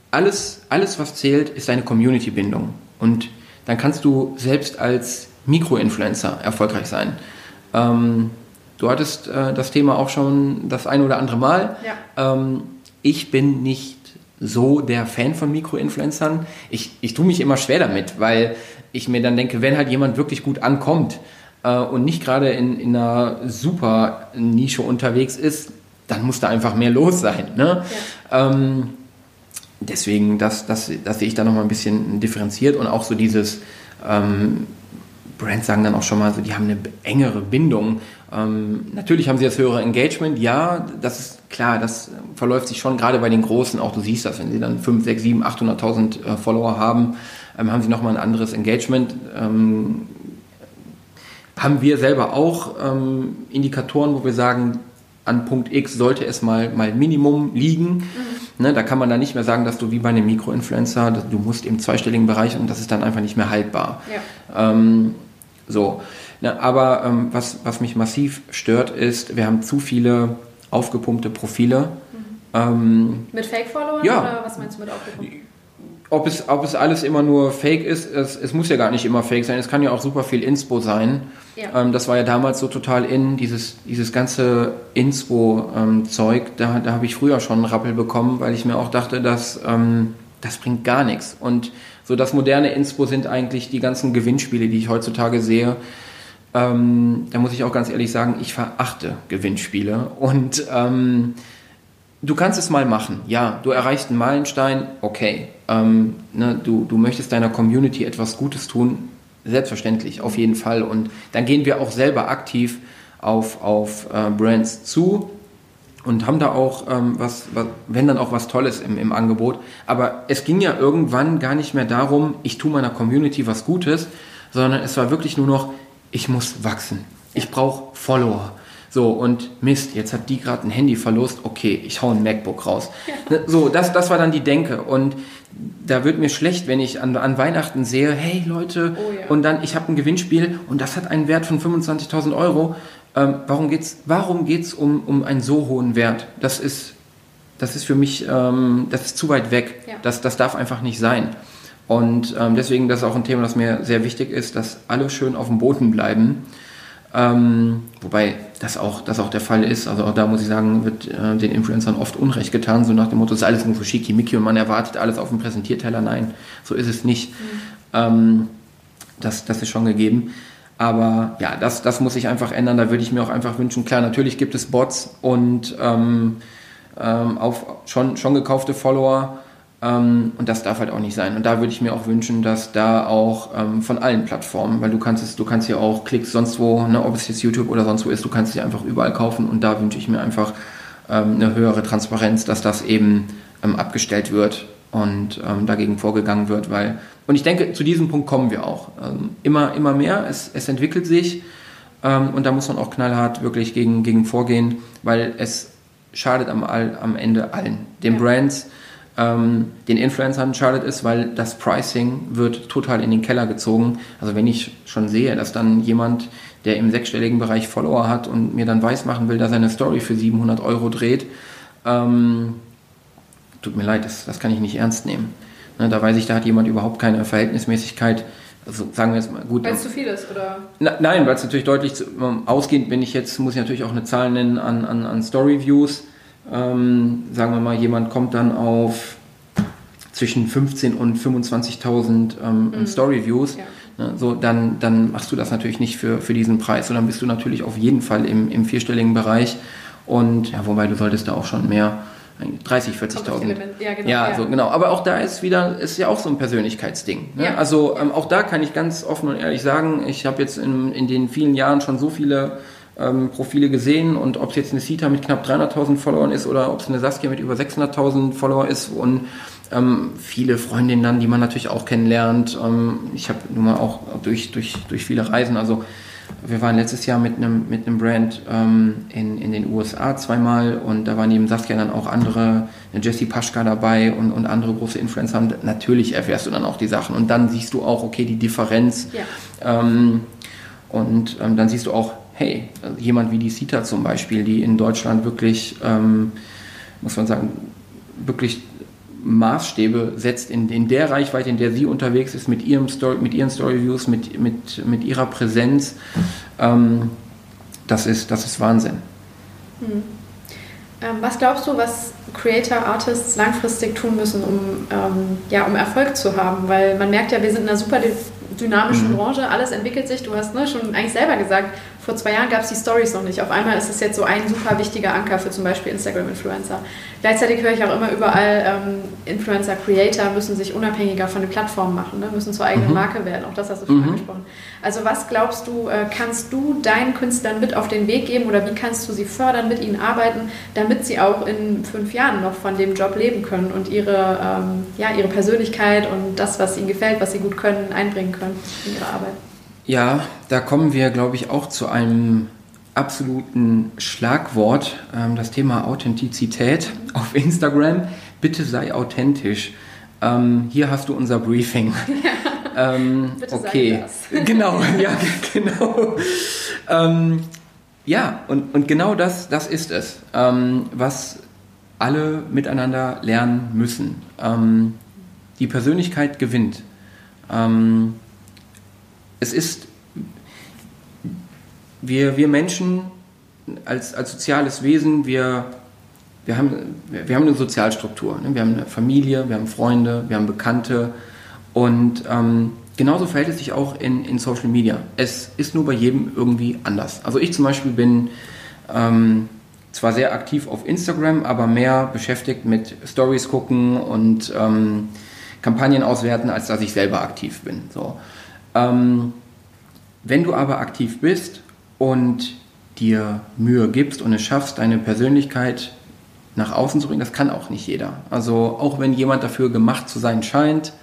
alles, alles, was zählt, ist deine Community-Bindung. Und dann kannst du selbst als Mikroinfluencer erfolgreich sein. Ähm, du hattest äh, das Thema auch schon das ein oder andere Mal. Ja. Ähm, ich bin nicht so der Fan von Mikroinfluencern. Ich, ich tue mich immer schwer damit, weil ich mir dann denke, wenn halt jemand wirklich gut ankommt äh, und nicht gerade in, in einer super Nische unterwegs ist, dann muss da einfach mehr los sein. Ne? Ja. Ähm, deswegen, das, das, das sehe ich da nochmal ein bisschen differenziert und auch so dieses, ähm, Brands sagen dann auch schon mal so, die haben eine engere Bindung. Ähm, natürlich haben sie das höhere Engagement, ja, das ist klar, das verläuft sich schon gerade bei den Großen, auch du siehst das, wenn sie dann 5, 6, 7, 800.000 äh, Follower haben, ähm, haben sie nochmal ein anderes Engagement. Ähm, haben wir selber auch ähm, Indikatoren, wo wir sagen, an Punkt X sollte es mal, mal Minimum liegen. Mhm. Ne, da kann man dann nicht mehr sagen, dass du wie bei einem Mikroinfluencer, du musst im zweistelligen Bereich und das ist dann einfach nicht mehr haltbar. Ja. Ähm, so. Ne, aber ähm, was, was mich massiv stört, ist, wir haben zu viele aufgepumpte Profile. Mhm. Ähm, mit Fake-Followern ja. oder was meinst du mit aufgepumpt? ob es, ob es alles immer nur Fake ist, es, es muss ja gar nicht immer Fake sein, es kann ja auch super viel Inspo sein. Ja. Ähm, das war ja damals so total in, dieses, dieses ganze Inspo-Zeug, ähm, da, da habe ich früher schon einen Rappel bekommen, weil ich mir auch dachte, dass ähm, das bringt gar nichts. Und so das moderne Inspo sind eigentlich die ganzen Gewinnspiele, die ich heutzutage sehe. Ähm, da muss ich auch ganz ehrlich sagen, ich verachte Gewinnspiele und ähm, Du kannst es mal machen, ja. Du erreichst einen Meilenstein, okay. Ähm, ne, du, du möchtest deiner Community etwas Gutes tun, selbstverständlich, auf jeden Fall. Und dann gehen wir auch selber aktiv auf, auf äh, Brands zu und haben da auch ähm, was, was, wenn dann auch was Tolles im, im Angebot. Aber es ging ja irgendwann gar nicht mehr darum, ich tue meiner Community was Gutes, sondern es war wirklich nur noch, ich muss wachsen. Ich brauche Follower. So, und Mist, jetzt hat die gerade ein Handy verlost, okay, ich hau ein MacBook raus. Ja. So, das, das war dann die Denke. Und da wird mir schlecht, wenn ich an, an Weihnachten sehe, hey Leute, oh ja. und dann, ich habe ein Gewinnspiel und das hat einen Wert von 25.000 Euro. Ähm, warum geht's, warum geht's um, um einen so hohen Wert? Das ist, das ist für mich, ähm, das ist zu weit weg. Ja. Das, das darf einfach nicht sein. Und ähm, deswegen, das ist auch ein Thema, das mir sehr wichtig ist, dass alle schön auf dem Boden bleiben. Ähm, wobei das auch, das auch der Fall ist. Also auch da muss ich sagen, wird äh, den Influencern oft Unrecht getan, so nach dem Motto, es ist alles nur so schickimicki und man erwartet alles auf dem Präsentierteller. Nein, so ist es nicht. Mhm. Ähm, das, das ist schon gegeben. Aber ja, das, das muss sich einfach ändern. Da würde ich mir auch einfach wünschen, klar, natürlich gibt es Bots und ähm, ähm auf schon, schon gekaufte Follower. Ähm, und das darf halt auch nicht sein. Und da würde ich mir auch wünschen, dass da auch ähm, von allen Plattformen, weil du kannst es, du kannst ja auch Klicks sonst wo, ne, ob es jetzt YouTube oder sonst wo ist, du kannst sie einfach überall kaufen. Und da wünsche ich mir einfach ähm, eine höhere Transparenz, dass das eben ähm, abgestellt wird und ähm, dagegen vorgegangen wird, weil und ich denke, zu diesem Punkt kommen wir auch. Ähm, immer, immer mehr, es, es entwickelt sich und da muss man auch knallhart wirklich gegen, gegen vorgehen, weil es schadet am, am Ende allen. Den ja. Brands, ähm, den Influencern schadet es, weil das Pricing wird total in den Keller gezogen. Also wenn ich schon sehe, dass dann jemand, der im sechsstelligen Bereich Follower hat und mir dann weismachen will, dass er eine Story für 700 Euro dreht, ähm, tut mir leid, das, das kann ich nicht ernst nehmen. Ne, da weiß ich, da hat jemand überhaupt keine Verhältnismäßigkeit. Also sagen wir jetzt mal gut. Weil es zu viel ist, oder? Na, nein, weil es natürlich deutlich zu, um, ausgehend bin ich jetzt, muss ich natürlich auch eine Zahl nennen an, an, an Story-Views ähm, sagen wir mal, jemand kommt dann auf zwischen 15 und 25.000 ähm, mhm. Story-Views, ja. ne, so, dann, dann machst du das natürlich nicht für, für diesen Preis, sondern bist du natürlich auf jeden Fall im, im vierstelligen Bereich. Und ja, wobei du solltest da auch schon mehr 30, 40.000. Ja, genau. Ja, so, genau. Aber auch da ist wieder, ist ja auch so ein Persönlichkeitsding. Ne? Ja. Also ähm, auch da kann ich ganz offen und ehrlich sagen, ich habe jetzt in, in den vielen Jahren schon so viele ähm, Profile gesehen und ob es jetzt eine Sita mit knapp 300.000 Followern ist oder ob es eine Saskia mit über 600.000 Follower ist und ähm, viele Freundinnen dann, die man natürlich auch kennenlernt. Ähm, ich habe nun mal auch durch, durch, durch viele Reisen, also wir waren letztes Jahr mit einem, mit einem Brand ähm, in, in den USA zweimal und da war neben Saskia dann auch andere, eine Jessie Paschka dabei und, und andere große Influencer. Und natürlich erfährst du dann auch die Sachen und dann siehst du auch, okay, die Differenz. Ja. Ähm, und ähm, dann siehst du auch, hey, jemand wie die Sita zum Beispiel, die in Deutschland wirklich, ähm, muss man sagen, wirklich Maßstäbe setzt in, in der Reichweite, in der sie unterwegs ist, mit, ihrem Story, mit ihren Storyviews, mit, mit, mit ihrer Präsenz, ähm, das, ist, das ist Wahnsinn. Hm. Ähm, was glaubst du, was Creator, Artists langfristig tun müssen, um, ähm, ja, um Erfolg zu haben? Weil man merkt ja, wir sind in einer super dynamischen mhm. Branche, alles entwickelt sich. Du hast ne, schon eigentlich selber gesagt, vor zwei Jahren gab es die Stories noch nicht. Auf einmal ist es jetzt so ein super wichtiger Anker für zum Beispiel Instagram-Influencer. Gleichzeitig höre ich auch immer überall, ähm, Influencer-Creator müssen sich unabhängiger von den Plattformen machen, ne? müssen zur eigenen mhm. Marke werden. Auch das hast du schon mhm. angesprochen. Also was glaubst du, äh, kannst du deinen Künstlern mit auf den Weg geben oder wie kannst du sie fördern, mit ihnen arbeiten, damit sie auch in fünf Jahren noch von dem Job leben können und ihre, ähm, ja, ihre Persönlichkeit und das, was ihnen gefällt, was sie gut können, einbringen können in ihre Arbeit? Ja, da kommen wir, glaube ich, auch zu einem absoluten Schlagwort, ähm, das Thema Authentizität auf Instagram. Bitte sei authentisch. Ähm, hier hast du unser Briefing. Ja, ähm, bitte okay, genau, ja, genau. Ähm, ja, und, und genau das, das ist es, ähm, was alle miteinander lernen müssen. Ähm, die Persönlichkeit gewinnt. Es ist, wir, wir Menschen als, als soziales Wesen, wir, wir, haben, wir haben eine Sozialstruktur. Ne? Wir haben eine Familie, wir haben Freunde, wir haben Bekannte und ähm, genauso verhält es sich auch in, in Social Media. Es ist nur bei jedem irgendwie anders. Also ich zum Beispiel bin ähm, zwar sehr aktiv auf Instagram, aber mehr beschäftigt mit Stories gucken und ähm, Kampagnen auswerten, als dass ich selber aktiv bin. So. Ähm, wenn du aber aktiv bist und dir Mühe gibst und es schaffst, deine Persönlichkeit nach außen zu bringen, das kann auch nicht jeder. Also auch wenn jemand dafür gemacht zu sein scheint,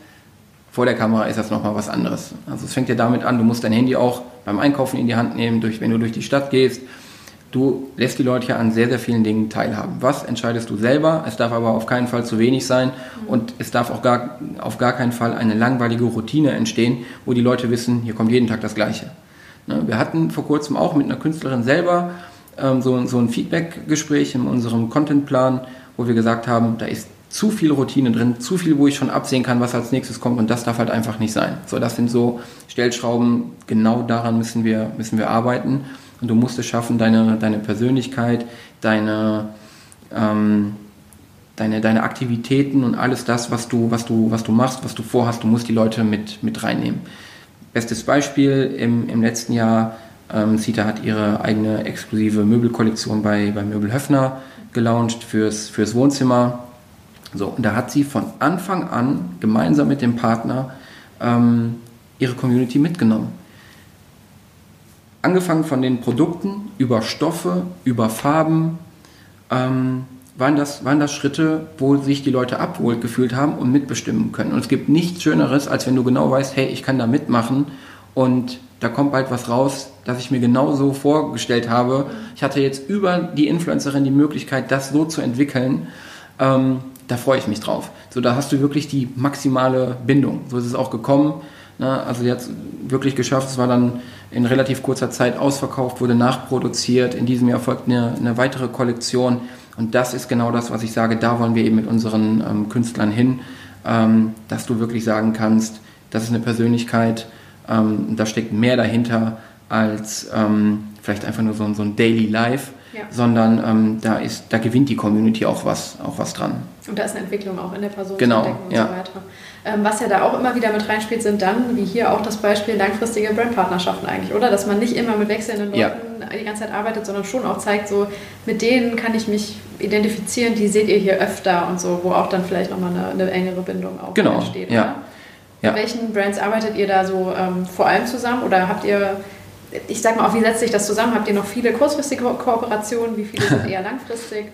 vor der Kamera ist das nochmal was anderes. Also es fängt ja damit an, du musst dein Handy auch beim Einkaufen in die Hand nehmen, durch, wenn du durch die Stadt gehst Du lässt die Leute ja an sehr, sehr vielen Dingen teilhaben. Was entscheidest du selber? Es darf aber auf keinen Fall zu wenig sein und es darf auch gar, auf gar keinen Fall eine langweilige Routine entstehen, wo die Leute wissen, hier kommt jeden Tag das Gleiche. Ne? Wir hatten vor kurzem auch mit einer Künstlerin selber ähm, so, so ein Feedback-Gespräch in unserem Contentplan, wo wir gesagt haben, da ist zu viel Routine drin, zu viel, wo ich schon absehen kann, was als nächstes kommt und das darf halt einfach nicht sein. So, das sind so Stellschrauben, genau daran müssen wir, müssen wir arbeiten. Und du musst es schaffen, deine, deine Persönlichkeit, deine, ähm, deine, deine Aktivitäten und alles das, was du, was, du, was du machst, was du vorhast, du musst die Leute mit, mit reinnehmen. Bestes Beispiel im, im letzten Jahr, ähm, Sita hat ihre eigene exklusive Möbelkollektion bei, bei Möbel Höfner gelauncht fürs, fürs Wohnzimmer. So, und da hat sie von Anfang an gemeinsam mit dem Partner ähm, ihre Community mitgenommen angefangen von den Produkten über Stoffe, über Farben, ähm, waren, das, waren das Schritte, wo sich die Leute abgeholt gefühlt haben und mitbestimmen können. Und es gibt nichts Schöneres, als wenn du genau weißt, hey, ich kann da mitmachen und da kommt bald was raus, das ich mir genauso vorgestellt habe. Ich hatte jetzt über die Influencerin die Möglichkeit, das so zu entwickeln. Ähm, da freue ich mich drauf. So, da hast du wirklich die maximale Bindung. So ist es auch gekommen. Ne? Also sie hat es wirklich geschafft. Es war dann in relativ kurzer Zeit ausverkauft, wurde nachproduziert. In diesem Jahr folgt eine, eine weitere Kollektion. Und das ist genau das, was ich sage, da wollen wir eben mit unseren ähm, Künstlern hin, ähm, dass du wirklich sagen kannst, das ist eine Persönlichkeit, ähm, da steckt mehr dahinter als ähm, vielleicht einfach nur so, so ein Daily Life. Ja. sondern ähm, da ist, da gewinnt die Community auch was, auch was dran. Und da ist eine Entwicklung auch in der Person Genau, zu entdecken und ja. so weiter. Ähm, was ja da auch immer wieder mit reinspielt, sind dann, wie hier auch das Beispiel, langfristige Brandpartnerschaften eigentlich, oder? Dass man nicht immer mit wechselnden Leuten Ja. die ganze Zeit arbeitet, sondern schon auch zeigt, so mit denen kann ich mich identifizieren, die seht ihr hier öfter und so, wo auch dann vielleicht nochmal eine, eine engere Bindung auch Genau, entsteht. ja. Oder? Ja. Mit welchen Brands arbeitet ihr da so ähm, vor allem zusammen oder habt ihr, ich sag mal, auch wie setzt sich das zusammen? Habt ihr noch viele kurzfristige Ko Kooperationen? Wie viele sind eher langfristig?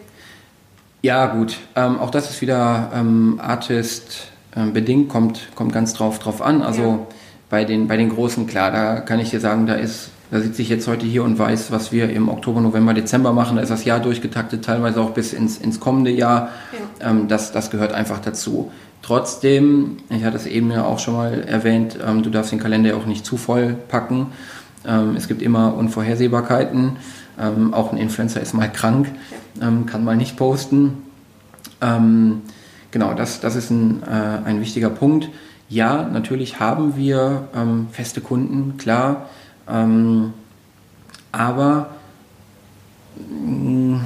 Ja, gut. Ähm, auch das ist wieder ähm, Artist ähm, bedingt, kommt, kommt ganz drauf, drauf an. Also Ja. bei, den, bei den Großen, klar, da kann ich dir sagen, da ist, da sitze ich jetzt heute hier und weiß, was wir im Oktober, November, Dezember machen. Da ist das Jahr durchgetaktet, teilweise auch bis ins, ins kommende Jahr. Ja. Ähm, das, das gehört einfach dazu. Trotzdem, ich hatte es eben ja auch schon mal erwähnt, ähm, du darfst den Kalender ja auch nicht zu voll packen. Ähm, es gibt immer Unvorhersehbarkeiten. Ähm, auch ein Influencer ist mal krank, ähm, kann mal nicht posten. Ähm, genau, das, das ist ein, äh, ein wichtiger Punkt. Ja, natürlich haben wir ähm, feste Kunden, klar. Ähm, aber mh,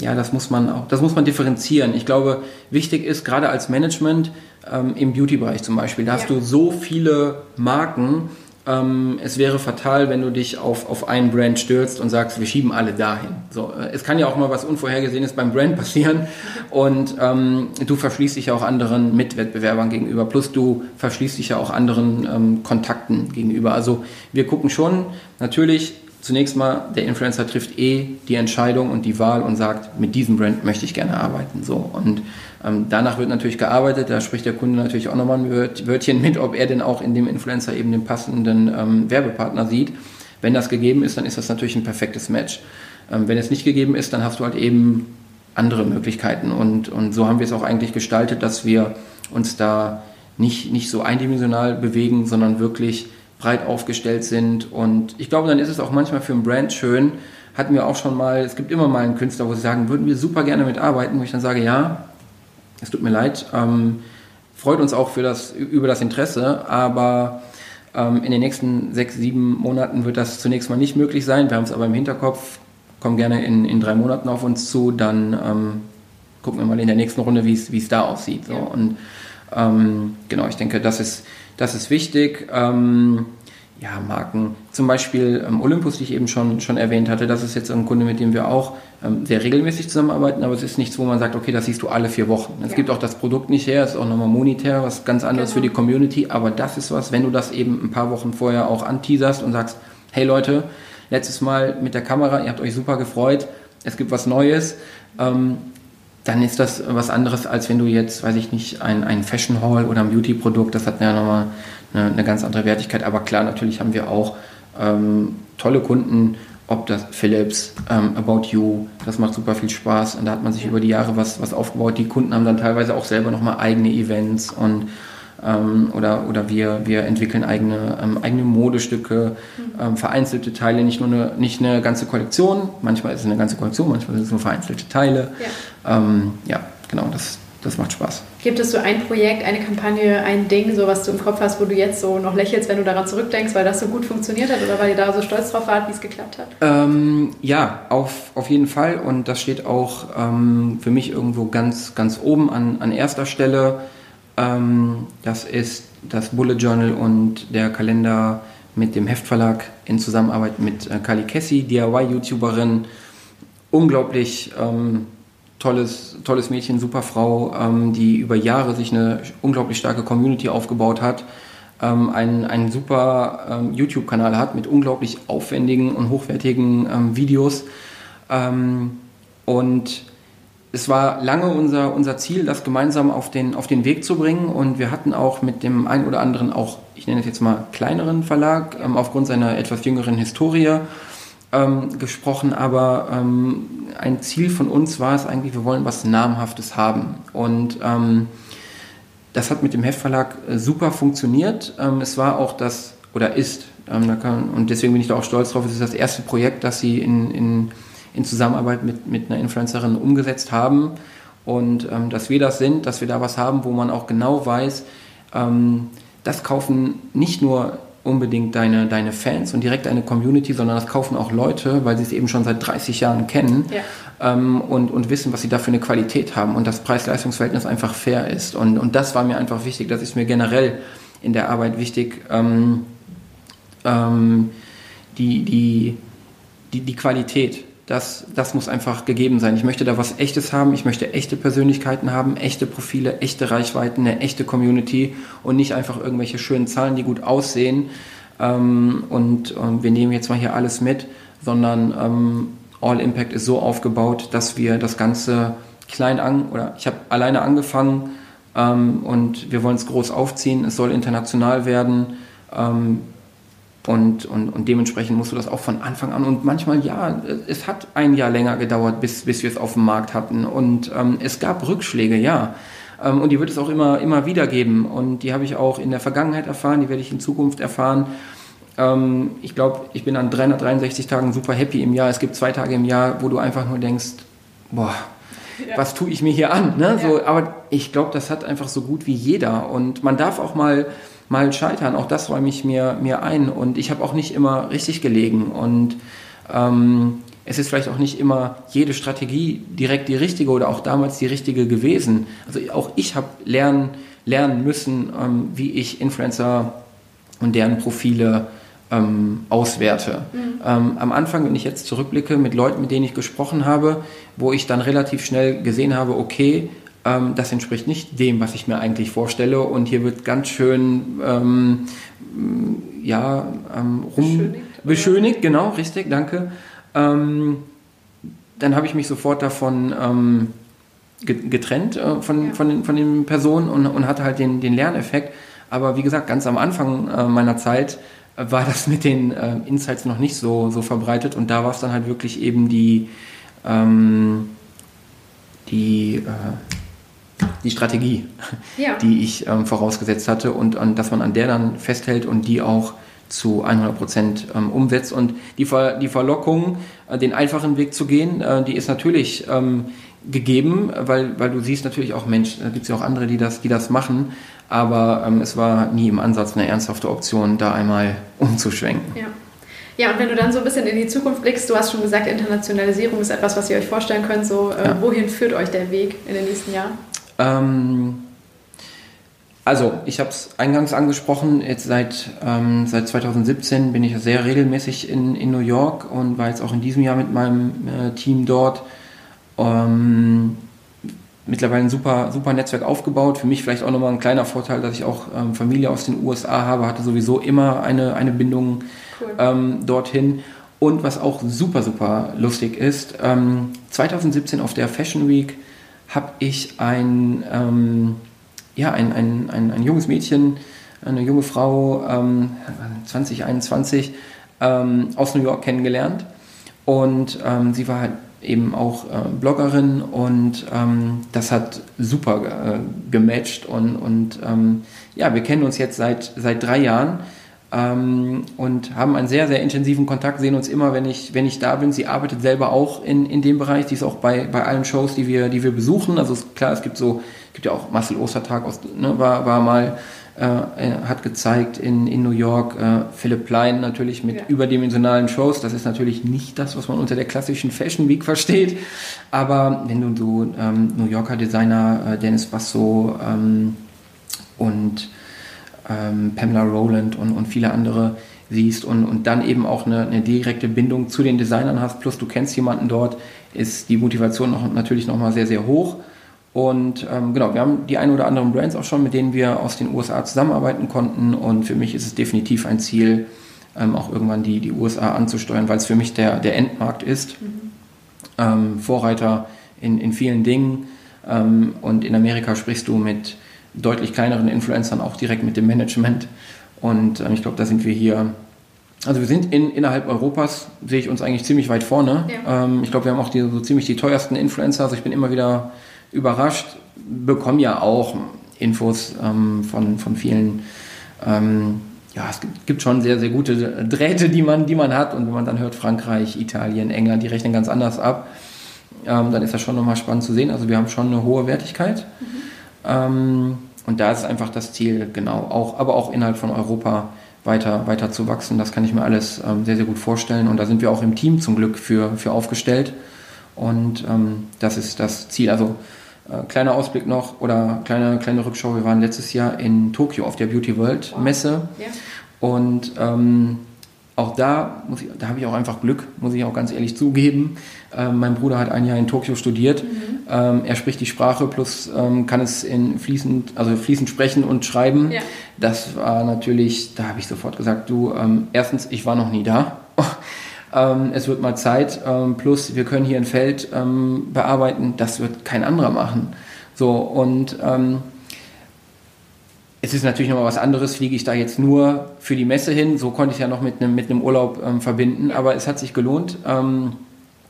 ja, das muss man auch, das muss man differenzieren. Ich glaube, wichtig ist gerade als Management ähm, im Beauty-Bereich zum Beispiel, da hast Ja. du so viele Marken. Ähm, es wäre fatal, wenn du dich auf, auf einen Brand stürzt und sagst, wir schieben alle dahin. So, äh, es kann ja auch mal was Unvorhergesehenes beim Brand passieren und ähm, du verschließt dich ja auch anderen Mitwettbewerbern gegenüber, plus du verschließt dich ja auch anderen ähm, Kontakten gegenüber. Also wir gucken schon natürlich zunächst mal, der Influencer trifft eh die Entscheidung und die Wahl und sagt, mit diesem Brand möchte ich gerne arbeiten. So. Und ähm, danach wird natürlich gearbeitet, da spricht der Kunde natürlich auch nochmal ein Wört- Wörtchen mit, ob er denn auch in dem Influencer eben den passenden ähm, Werbepartner sieht. Wenn das gegeben ist, dann ist das natürlich ein perfektes Match. Ähm, wenn es nicht gegeben ist, dann hast du halt eben andere Möglichkeiten. Und, und so haben wir es auch eigentlich gestaltet, dass wir uns da nicht, nicht so eindimensional bewegen, sondern wirklich breit aufgestellt sind. Und ich glaube, dann ist es auch manchmal für ein Brand schön. Hatten wir auch schon mal, es gibt immer mal einen Künstler, wo sie sagen, würden wir super gerne mitarbeiten, wo ich dann sage, ja, es tut mir leid, ähm, freut uns auch für das, über das Interesse, aber ähm, in den nächsten sechs, sieben Monaten wird das zunächst mal nicht möglich sein. Wir haben es aber im Hinterkopf, kommen gerne in, in drei Monaten auf uns zu, dann ähm, gucken wir mal in der nächsten Runde, wie es da aussieht. So. Ja. Und ähm, genau, ich denke, das ist, das ist wichtig. Ähm, ja, Marken, zum Beispiel ähm, Olympus, die ich eben schon, schon erwähnt hatte, das ist jetzt ein Kunde, mit dem wir auch ähm, sehr regelmäßig zusammenarbeiten, aber es ist nichts, wo man sagt, okay, das siehst du alle vier Wochen. Es Ja. gibt auch das Produkt nicht her, es ist auch nochmal monetär, was ganz anderes Genau. für die Community, aber das ist was, wenn du das eben ein paar Wochen vorher auch anteaserst und sagst, hey Leute, letztes Mal mit der Kamera, ihr habt euch super gefreut, es gibt was Neues, ähm, dann ist das was anderes, als wenn du jetzt, weiß ich nicht, ein, ein Fashion Hall oder ein Beauty-Produkt, das hat ja nochmal eine, eine ganz andere Wertigkeit. Aber klar, natürlich haben wir auch ähm, tolle Kunden, ob das Philips, ähm, About You, das macht super viel Spaß und da hat man sich über die Jahre was, was aufgebaut. Die Kunden haben dann teilweise auch selber nochmal eigene Events und ähm, oder, oder wir, wir entwickeln eigene, ähm, eigene Modestücke, ähm, vereinzelte Teile, nicht nur eine, nicht eine ganze Kollektion. Manchmal ist es eine ganze Kollektion, manchmal sind es nur vereinzelte Teile. Ja. Ähm, ja, genau, das, das macht Spaß. Gibt es so ein Projekt, eine Kampagne, ein Ding, so was du im Kopf hast, wo du jetzt so noch lächelst, wenn du daran zurückdenkst, weil das so gut funktioniert hat oder weil ihr da so stolz drauf wart, wie es geklappt hat? Ähm, ja, auf, auf jeden Fall. Und das steht auch ähm, für mich irgendwo ganz, ganz oben an, an erster Stelle. Ähm, das ist das Bullet Journal und der Kalender mit dem Heftverlag in Zusammenarbeit mit äh, Kali Kessi, DIY-YouTuberin. Unglaublich ähm, tolles, tolles Mädchen, super Frau, ähm, die über Jahre sich eine unglaublich starke Community aufgebaut hat, ähm, einen, einen super ähm, YouTube-Kanal hat mit unglaublich aufwendigen und hochwertigen ähm, Videos. Ähm, und es war lange unser, unser Ziel, das gemeinsam auf den, auf den Weg zu bringen. Und wir hatten auch mit dem einen oder anderen, auch, ich nenne es jetzt mal kleineren Verlag, ähm, aufgrund seiner etwas jüngeren Historie ähm, gesprochen. Aber ähm, ein Ziel von uns war es eigentlich, wir wollen was Namhaftes haben. Und ähm, das hat mit dem Heftverlag äh, super funktioniert. Ähm, es war auch das, oder ist, ähm, da kann, und deswegen bin ich da auch stolz drauf, es ist das erste Projekt, das sie in, in, in Zusammenarbeit mit, mit einer Influencerin umgesetzt haben. Und ähm, dass wir das sind, dass wir da was haben, wo man auch genau weiß, das kaufen nicht nur unbedingt deine, deine Fans und direkt deine Community, sondern das kaufen auch Leute, weil sie es eben schon seit 30 Jahren kennen ja. ähm, und, und wissen, was sie da für eine Qualität haben und das Preis-Leistungs-Verhältnis einfach fair ist. Und, und das war mir einfach wichtig, das ist mir generell in der Arbeit wichtig, ähm, ähm, die, die, die, die Qualität das, das muss einfach gegeben sein. Ich möchte da was Echtes haben, ich möchte echte Persönlichkeiten haben, echte Profile, echte Reichweiten, eine echte Community und nicht einfach irgendwelche schönen Zahlen, die gut aussehen. Ähm, und, und, wir nehmen jetzt mal hier alles mit, sondern ähm, All Impact ist so aufgebaut, dass wir das Ganze klein an, oder ich habe alleine angefangen ähm, und wir wollen es groß aufziehen, es soll international werden. Und, und, und dementsprechend musst du das auch von Anfang an. Und manchmal, ja, es hat ein Jahr länger gedauert, bis, bis wir es auf dem Markt hatten. Und ähm, es gab Rückschläge, ja. Ähm, und die wird es auch immer, immer wieder geben. Und die habe ich auch in der Vergangenheit erfahren, die werde ich in Zukunft erfahren. Ähm, ich glaube, ich bin an 363 Tagen super happy im Jahr. Es gibt zwei Tage im Jahr, wo du einfach nur denkst, boah, ja. was tue ich mir hier an? Ne? So, aber ich glaube, das hat einfach so gut wie jeder. Und man darf auch mal mal scheitern. Auch das räume ich mir, mir ein. Und ich habe auch nicht immer richtig gelegen. Und ähm, es ist vielleicht auch nicht immer jede Strategie direkt die richtige oder auch damals die richtige gewesen. Also auch ich habe lernen, lernen müssen, ähm, wie ich Influencer und deren Profile ähm, auswerte. Mhm. Ähm, am Anfang, wenn ich jetzt zurückblicke, mit Leuten, mit denen ich gesprochen habe, wo ich dann relativ schnell gesehen habe, okay, ähm, das entspricht nicht dem, was ich mir eigentlich vorstelle. Und hier wird ganz schön ähm, ja, ähm, rum beschönigt, beschönigt genau, richtig, danke. Ähm, dann habe ich mich sofort davon ähm, getrennt äh, von, ja. von, den, von den Personen und, und hatte halt den, den Lerneffekt. Aber wie gesagt, ganz am Anfang äh, meiner Zeit war das mit den äh, Insights noch nicht so, so verbreitet und da war es dann halt wirklich eben die, ähm, die äh, die Strategie, ja. die ich ähm, vorausgesetzt hatte und, und dass man an der dann festhält und die auch zu 100 Prozent ähm, umsetzt. Und die, Ver die Verlockung, äh, den einfachen Weg zu gehen, äh, die ist natürlich ähm, gegeben, weil, weil du siehst natürlich auch, Mensch, da gibt es ja auch andere, die das, die das machen, aber ähm, es war nie im Ansatz eine ernsthafte Option, da einmal umzuschwenken. Ja. Ja, und wenn du dann so ein bisschen in die Zukunft blickst, du hast schon gesagt, Internationalisierung ist etwas, was ihr euch vorstellen könnt. So, äh, ja. wohin führt euch der Weg in den nächsten Jahren? Ähm, also, ich habe es eingangs angesprochen, jetzt seit, ähm, seit 2017 bin ich sehr regelmäßig in, in New York und war jetzt auch in diesem Jahr mit meinem äh, Team dort. Ähm, mittlerweile ein super, super Netzwerk aufgebaut. Für mich vielleicht auch nochmal ein kleiner Vorteil, dass ich auch ähm, Familie aus den USA habe, hatte sowieso immer eine, eine Bindung cool. ähm, dorthin. Und was auch super, super lustig ist, ähm, 2017 auf der Fashion Week habe ich ein, ähm, ja, ein, ein, ein, ein, junges Mädchen, eine junge Frau, ähm, 2021, ähm, aus New York kennengelernt. Und ähm, sie war halt eben auch äh, Bloggerin und ähm, das hat super äh, gematcht und, und ähm, ja, wir kennen uns jetzt seit, seit drei Jahren ähm, und haben einen sehr, sehr intensiven Kontakt, sehen uns immer, wenn ich, wenn ich da bin. Sie arbeitet selber auch in, in dem Bereich, die ist auch bei, bei allen Shows, die wir, die wir besuchen. Also ist klar, es gibt so, gibt ja auch Marcel Ostertag, aus, ne, war, war mal, äh, hat gezeigt in, in New York, äh, Philipp Plein natürlich mit ja. überdimensionalen Shows. Das ist natürlich nicht das, was man unter der klassischen Fashion Week versteht. Aber wenn du so ähm, New Yorker Designer äh, Dennis Basso ähm, und ähm, Pamela Rowland und, und viele andere siehst und, und dann eben auch eine, eine, direkte Bindung zu den Designern hast, plus du kennst jemanden dort, ist die Motivation noch, natürlich nochmal sehr, sehr hoch. Und ähm, genau, wir haben die ein oder anderen Brands auch schon, mit denen wir aus den USA zusammenarbeiten konnten. Und für mich ist es definitiv ein Ziel, ähm, auch irgendwann die, die USA anzusteuern, weil es für mich der, der Endmarkt ist. Mhm. Ähm, Vorreiter in, in vielen Dingen. Ähm, und in Amerika sprichst du mit deutlich kleineren Influencern auch direkt mit dem Management. Und äh, ich glaube, da sind wir hier. Also wir sind in, innerhalb Europas, sehe ich uns eigentlich ziemlich weit vorne. Ja. Ähm, ich glaube, wir haben auch die, so ziemlich die teuersten Influencer. Also ich bin immer wieder überrascht, bekomme ja auch Infos ähm, von, von vielen. Ähm, ja, es gibt, gibt, schon sehr, sehr gute Drähte, die man, die man hat. Und wenn man dann hört, Frankreich, Italien, England, die rechnen ganz anders ab, ähm, dann ist das schon nochmal spannend zu sehen. Also wir haben schon eine hohe Wertigkeit. Mhm. Ähm, und da ist einfach das Ziel, genau, auch, aber auch innerhalb von Europa weiter, weiter zu wachsen. Das kann ich mir alles ähm, sehr, sehr gut vorstellen. Und da sind wir auch im Team zum Glück für, für aufgestellt. Und ähm, das ist das Ziel. Also äh, kleiner Ausblick noch oder kleine, kleine Rückschau. Wir waren letztes Jahr in Tokio auf der Beauty World Messe. Wow. Ja. Und ähm, auch da, muss ich, da habe ich auch einfach Glück, muss ich auch ganz ehrlich zugeben. Ähm, mein Bruder hat ein Jahr in Tokio studiert. Mhm. Ähm, er spricht die Sprache plus ähm, kann es in fließend, also fließend sprechen und schreiben. Ja. Das war natürlich, da habe ich sofort gesagt, du, ähm, erstens, ich war noch nie da. Ähm, es wird mal Zeit. Ähm, plus, wir können hier ein Feld bearbeiten. Das wird kein anderer machen. So und es ist natürlich noch mal was anderes, fliege ich da jetzt nur für die Messe hin. So konnte ich ja noch mit einem, mit einem Urlaub ähm, verbinden. Aber es hat sich gelohnt. Ähm,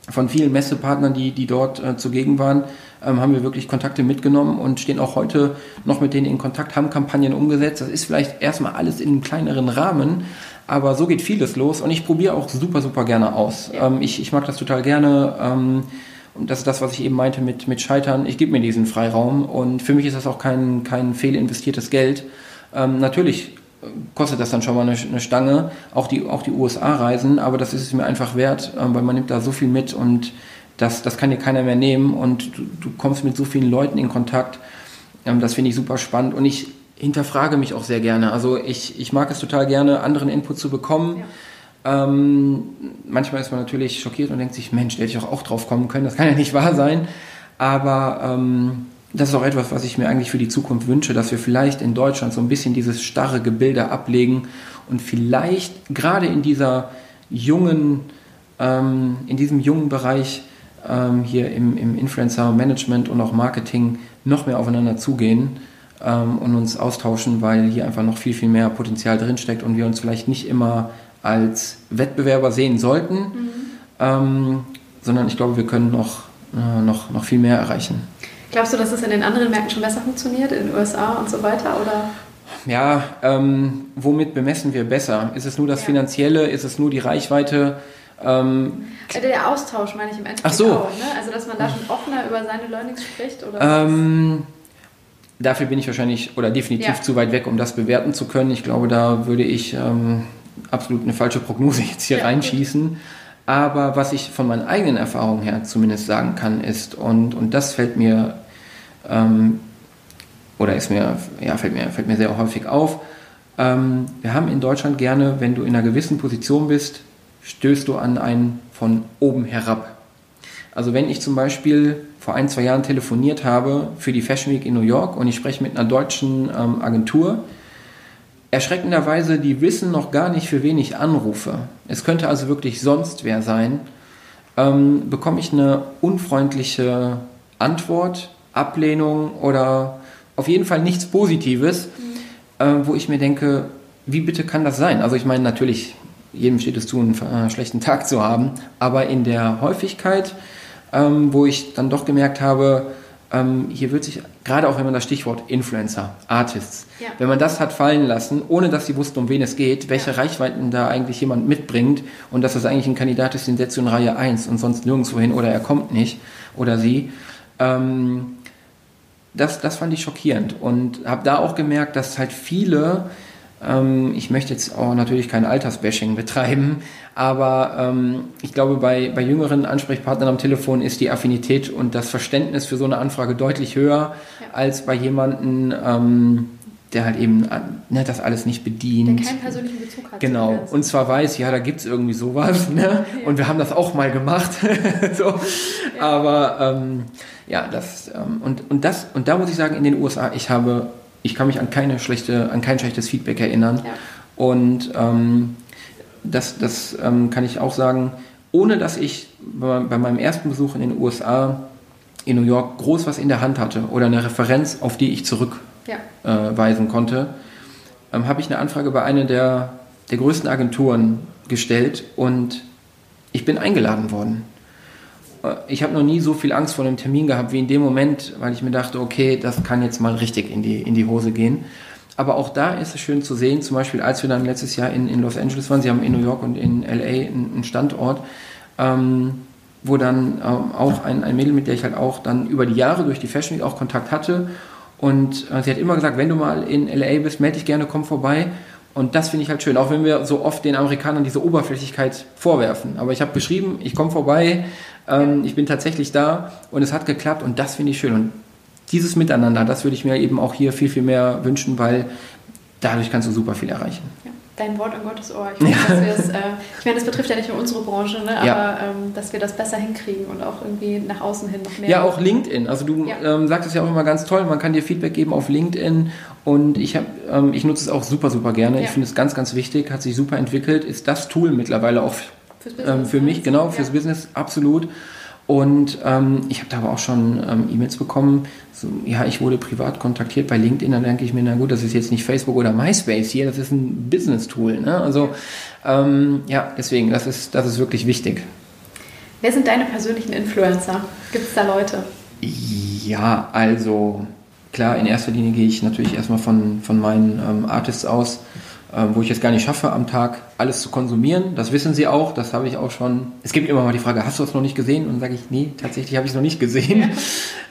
von vielen Messepartnern, die, die dort äh, zugegen waren, ähm, haben wir wirklich Kontakte mitgenommen und stehen auch heute noch mit denen in Kontakt, haben Kampagnen umgesetzt. Das ist vielleicht erstmal alles in einem kleineren Rahmen, aber so geht vieles los und ich probiere auch super, super gerne aus. Ähm, ich, ich mag das total gerne. Und das ist das, was ich eben meinte mit, mit Scheitern. Ich gebe mir diesen Freiraum und für mich ist das auch kein, kein fehlinvestiertes Geld. Ähm, natürlich kostet das dann schon mal eine, eine, Stange, auch die, auch die USA-Reisen, aber das ist es mir einfach wert, ähm, weil man nimmt da so viel mit und das, das kann dir keiner mehr nehmen und du, du kommst mit so vielen Leuten in Kontakt. Ähm, das finde ich super spannend und ich hinterfrage mich auch sehr gerne. Also ich, ich mag es total gerne, anderen Input zu bekommen. Ja ähm, manchmal ist man natürlich schockiert und denkt sich, Mensch, hätte ich auch, auch drauf kommen können, das kann ja nicht wahr sein. Aber ähm, das ist auch etwas, was ich mir eigentlich für die Zukunft wünsche, dass wir vielleicht in Deutschland so ein bisschen dieses starre Gebilde ablegen und vielleicht gerade in dieser jungen, ähm, in diesem jungen Bereich ähm, hier im, im Influencer-Management und auch Marketing noch mehr aufeinander zugehen ähm, und uns austauschen, weil hier einfach noch viel, viel mehr Potenzial drinsteckt und wir uns vielleicht nicht immer als Wettbewerber sehen sollten, mhm. ähm, sondern ich glaube, wir können noch, äh, noch, noch viel mehr erreichen. Glaubst du, dass es in den anderen Märkten schon besser funktioniert, in den USA und so weiter? Oder? Ja, ähm, womit bemessen wir besser? Ist es nur das ja. Finanzielle? Ist es nur die Reichweite? Ähm, äh, der Austausch meine ich im Endeffekt Ach so. auch. Ne? Also, dass man da schon offener über seine Learnings spricht? Oder ähm, dafür bin ich wahrscheinlich oder definitiv ja. zu weit weg, um das bewerten zu können. Ich glaube, da würde ich ähm, absolut eine falsche Prognose jetzt hier ja, reinschießen. Gut. Aber was ich von meinen eigenen Erfahrungen her zumindest sagen kann, ist, und, und das fällt mir, ähm, oder ist mir, ja, fällt mir, fällt mir sehr häufig auf, ähm, wir haben in Deutschland gerne, wenn du in einer gewissen Position bist, stößt du an einen von oben herab. Also wenn ich zum Beispiel vor ein, zwei Jahren telefoniert habe für die Fashion Week in New York und ich spreche mit einer deutschen ähm, Agentur, Erschreckenderweise, die wissen noch gar nicht, für wen ich anrufe. Es könnte also wirklich sonst wer sein. Ähm, bekomme ich eine unfreundliche Antwort, Ablehnung oder auf jeden Fall nichts Positives, mhm. äh, wo ich mir denke, wie bitte kann das sein? Also ich meine natürlich, jedem steht es zu, einen äh, schlechten Tag zu haben, aber in der Häufigkeit, ähm, wo ich dann doch gemerkt habe, ähm, hier wird sich, gerade auch wenn man das Stichwort Influencer, Artists, ja. wenn man das hat fallen lassen, ohne dass sie wussten, um wen es geht, welche ja. Reichweiten da eigentlich jemand mitbringt und dass das eigentlich ein Kandidat ist, den setzt in Reihe 1 und sonst nirgendwo hin oder er kommt nicht oder sie. Ähm, das, das fand ich schockierend und habe da auch gemerkt, dass halt viele ich möchte jetzt auch natürlich kein Altersbashing betreiben, aber ähm, ich glaube, bei, bei jüngeren Ansprechpartnern am Telefon ist die Affinität und das Verständnis für so eine Anfrage deutlich höher ja. als bei jemandem, ähm, der halt eben ne, das alles nicht bedient. Der keinen persönlichen Bezug hat. Genau. Und zwar weiß, ja, da gibt es irgendwie sowas. Ne? Ja. Und wir haben das auch mal gemacht. so. Ja. Aber ähm, ja, das ähm, und, und das, und da muss ich sagen, in den USA, ich habe ich kann mich an, keine schlechte, an kein schlechtes Feedback erinnern. Ja. Und ähm, das, das ähm, kann ich auch sagen, ohne dass ich bei, meinem ersten Besuch in den USA in New York groß was in der Hand hatte oder eine Referenz, auf die ich zurückweisen ja. äh, konnte, ähm, habe ich eine Anfrage bei einer der, der größten Agenturen gestellt und ich bin eingeladen worden. Ich habe noch nie so viel Angst vor einem Termin gehabt wie in dem Moment, weil ich mir dachte, okay, das kann jetzt mal richtig in die, in die Hose gehen. Aber auch da ist es schön zu sehen, zum Beispiel als wir dann letztes Jahr in, in Los Angeles waren, sie haben in New York und in LA einen Standort, ähm, wo dann ähm, auch ein, ein Mädel, mit der ich halt auch dann über die Jahre durch die Fashion Week auch Kontakt hatte. Und äh, sie hat immer gesagt, wenn du mal in LA bist, melde dich gerne, komm vorbei. Und das finde ich halt schön, auch wenn wir so oft den Amerikanern diese Oberflächlichkeit vorwerfen. Aber ich habe geschrieben, ich komme vorbei, ähm, ich bin tatsächlich da und es hat geklappt und das finde ich schön. Und dieses Miteinander, das würde ich mir eben auch hier viel, viel mehr wünschen, weil dadurch kannst du super viel erreichen. Ja, dein Wort an Gottes Ohr. Ich, meine, ja. äh, ich meine, das betrifft ja nicht nur unsere Branche, ne? aber ja. ähm, dass wir das besser hinkriegen und auch irgendwie nach außen hin noch mehr. Ja, auch LinkedIn. Also du ähm, sagst es ja auch immer ganz toll, man kann dir Feedback geben auf LinkedIn und ich, hab, ähm, ich nutze es auch super, super gerne. Ich finde es ganz, ganz wichtig, hat sich super entwickelt, ist das Tool mittlerweile auch ähm, für mich, genau, fürs Business, absolut. Und ähm, ich habe da aber auch schon ähm, E-Mails bekommen. So, ja, ich wurde privat kontaktiert bei LinkedIn. Dann denke ich mir, na gut, das ist jetzt nicht Facebook oder MySpace hier, das ist ein Business-Tool. Ne? Also ähm, ja, deswegen, das ist, das ist wirklich wichtig. Wer sind deine persönlichen Influencer? Gibt es da Leute? Ja, also klar, in erster Linie gehe ich natürlich erstmal von, von meinen ähm, Artists aus. Ähm, wo ich es gar nicht schaffe, am Tag alles zu konsumieren. Das wissen sie auch, das habe ich auch schon. Es gibt immer mal die Frage, hast du es noch nicht gesehen? Und dann sage ich, nee, tatsächlich habe ich es noch nicht gesehen.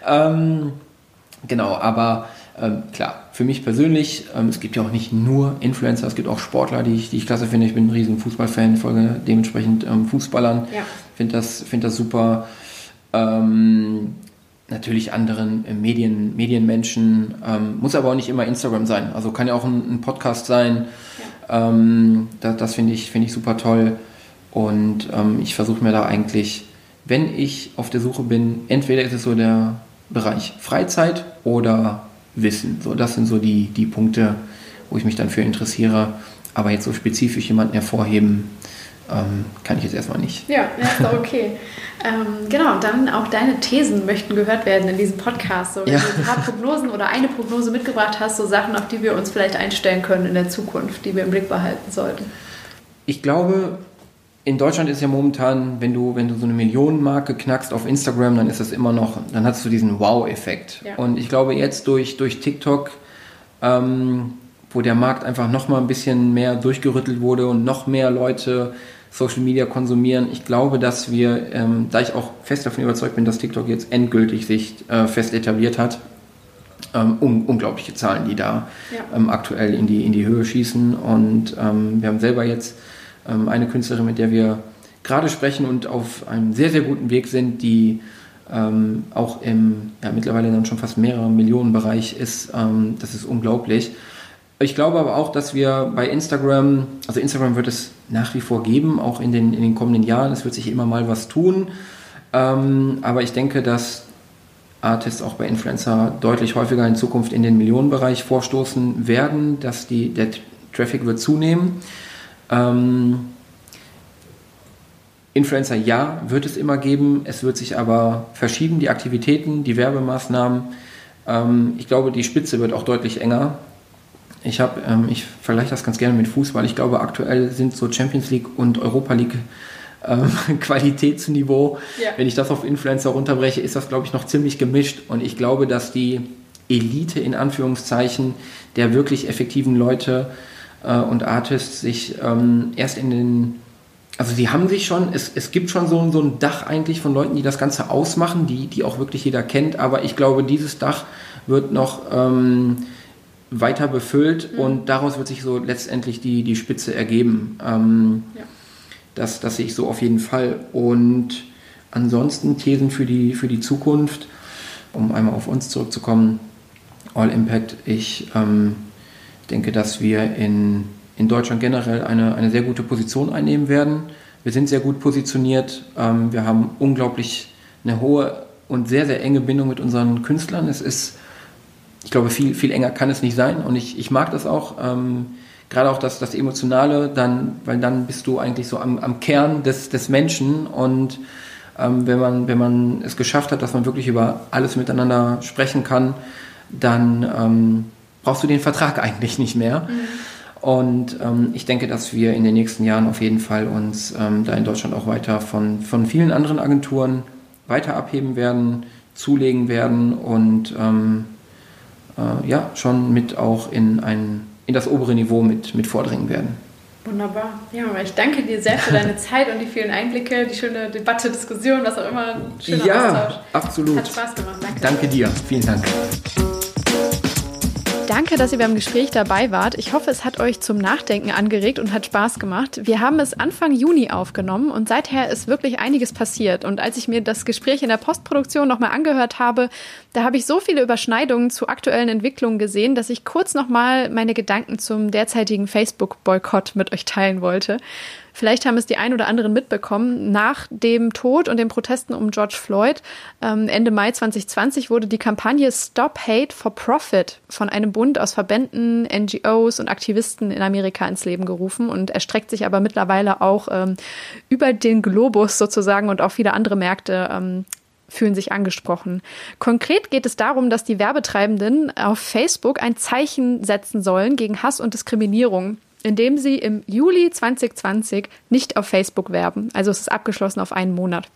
Ja. ähm, genau, aber ähm, klar, für mich persönlich, ähm, es gibt ja auch nicht nur Influencer, es gibt auch Sportler, die ich, die ich klasse finde. Ich bin ein riesen Fußballfan, folge dementsprechend ähm, Fußballern. Ja. Finde das, find das super. Ähm, natürlich anderen äh, Medien, Medienmenschen. Ähm, muss aber auch nicht immer Instagram sein. Also kann ja auch ein, ein Podcast sein. Ja. Ähm, das, das finde ich, find ich super toll. Und ähm, ich versuche mir da eigentlich, wenn ich auf der Suche bin, entweder ist es so der Bereich Freizeit oder Wissen. So, das sind so die, die Punkte, wo ich mich dann für interessiere. Aber jetzt so spezifisch jemanden hervorheben, ähm, kann ich jetzt erstmal nicht. Ja, ja ist doch okay. ähm, genau, dann auch deine Thesen möchten gehört werden in diesem Podcast. So, wenn ja. du ein paar Prognosen oder eine Prognose mitgebracht hast, so Sachen, auf die wir uns vielleicht einstellen können in der Zukunft, die wir im Blick behalten sollten. Ich glaube, in Deutschland ist ja momentan, wenn du, wenn du so eine Millionenmarke knackst auf Instagram, dann ist das immer noch, dann hast du diesen Wow-Effekt. Ja. Und ich glaube, jetzt durch, durch TikTok ähm, wo der Markt einfach noch mal ein bisschen mehr durchgerüttelt wurde und noch mehr Leute Social Media konsumieren. Ich glaube, dass wir, ähm, da ich auch fest davon überzeugt bin, dass TikTok jetzt endgültig sich äh, fest etabliert hat, ähm, un unglaubliche Zahlen, die da ja. ähm, aktuell in die, in die Höhe schießen. Und ähm, wir haben selber jetzt ähm, eine Künstlerin, mit der wir gerade sprechen und auf einem sehr, sehr guten Weg sind, die ähm, auch im ja, mittlerweile dann schon fast mehrere Millionen Bereich ist. das ist unglaublich. Ich glaube aber auch, dass wir bei Instagram, also Instagram wird es nach wie vor geben, auch in den, in den kommenden Jahren. Es wird sich immer mal was tun. Ähm, aber ich denke, dass Artists auch bei Influencer deutlich häufiger in Zukunft in den Millionenbereich vorstoßen werden, dass die, der Traffic wird zunehmen. Ähm, Influencer ja, wird es immer geben. Es wird sich aber verschieben, die Aktivitäten, die Werbemaßnahmen. Ähm, ich glaube, die Spitze wird auch deutlich enger. Ich habe, ähm, ich vergleiche das ganz gerne mit Fußball. Ich glaube, aktuell sind so Champions League und Europa League ähm, Qualitätsniveau. Ja. Wenn ich das auf Influencer runterbreche, ist das, glaube ich, noch ziemlich gemischt. Und ich glaube, dass die Elite in Anführungszeichen der wirklich effektiven Leute äh, und Artists sich ähm, erst in den also sie haben sich schon, es, es gibt schon so, so ein Dach eigentlich von Leuten, die das Ganze ausmachen, die, die auch wirklich jeder kennt, aber ich glaube, dieses Dach wird noch ähm, weiter befüllt mhm. und daraus wird sich so letztendlich die, die Spitze ergeben. Ähm, ja. das, das sehe ich so auf jeden Fall. Und ansonsten Thesen für die, für die Zukunft, um einmal auf uns zurückzukommen, All Impact, ich ähm, denke, dass wir in, in Deutschland generell eine, eine sehr gute Position einnehmen werden. Wir sind sehr gut positioniert. Ähm, wir haben unglaublich eine hohe und sehr, sehr enge Bindung mit unseren Künstlern. Es ist ich glaube, viel, viel enger kann es nicht sein und ich, ich mag das auch. Ähm, gerade auch das, das Emotionale, dann, weil dann bist du eigentlich so am, am Kern des, des Menschen und ähm, wenn, man, wenn man es geschafft hat, dass man wirklich über alles miteinander sprechen kann, dann ähm, brauchst du den Vertrag eigentlich nicht mehr. Mhm. Und ähm, ich denke, dass wir in den nächsten Jahren auf jeden Fall uns ähm, da in Deutschland auch weiter von, von vielen anderen Agenturen weiter abheben werden, zulegen werden und ähm, äh, ja, schon mit auch in, ein, in das obere Niveau mit, mit vordringen werden. Wunderbar. Ja, ich danke dir sehr für deine Zeit und die vielen Einblicke, die schöne Debatte, Diskussion, was auch immer. Schöner ja, Austausch. absolut. Hat Spaß gemacht. Danke. Danke dir. Vielen Dank. Danke, dass ihr beim Gespräch dabei wart. Ich hoffe, es hat euch zum Nachdenken angeregt und hat Spaß gemacht. Wir haben es Anfang Juni aufgenommen und seither ist wirklich einiges passiert. Und als ich mir das Gespräch in der Postproduktion nochmal angehört habe, da habe ich so viele Überschneidungen zu aktuellen Entwicklungen gesehen, dass ich kurz nochmal meine Gedanken zum derzeitigen Facebook-Boykott mit euch teilen wollte. Vielleicht haben es die ein oder anderen mitbekommen. Nach dem Tod und den Protesten um George Floyd ähm, Ende Mai 2020 wurde die Kampagne Stop Hate for Profit von einem Bund aus Verbänden, NGOs und Aktivisten in Amerika ins Leben gerufen und erstreckt sich aber mittlerweile auch ähm, über den Globus sozusagen und auch viele andere Märkte ähm, fühlen sich angesprochen. Konkret geht es darum, dass die Werbetreibenden auf Facebook ein Zeichen setzen sollen gegen Hass und Diskriminierung indem sie im Juli 2020 nicht auf Facebook werben. Also es ist abgeschlossen auf einen Monat.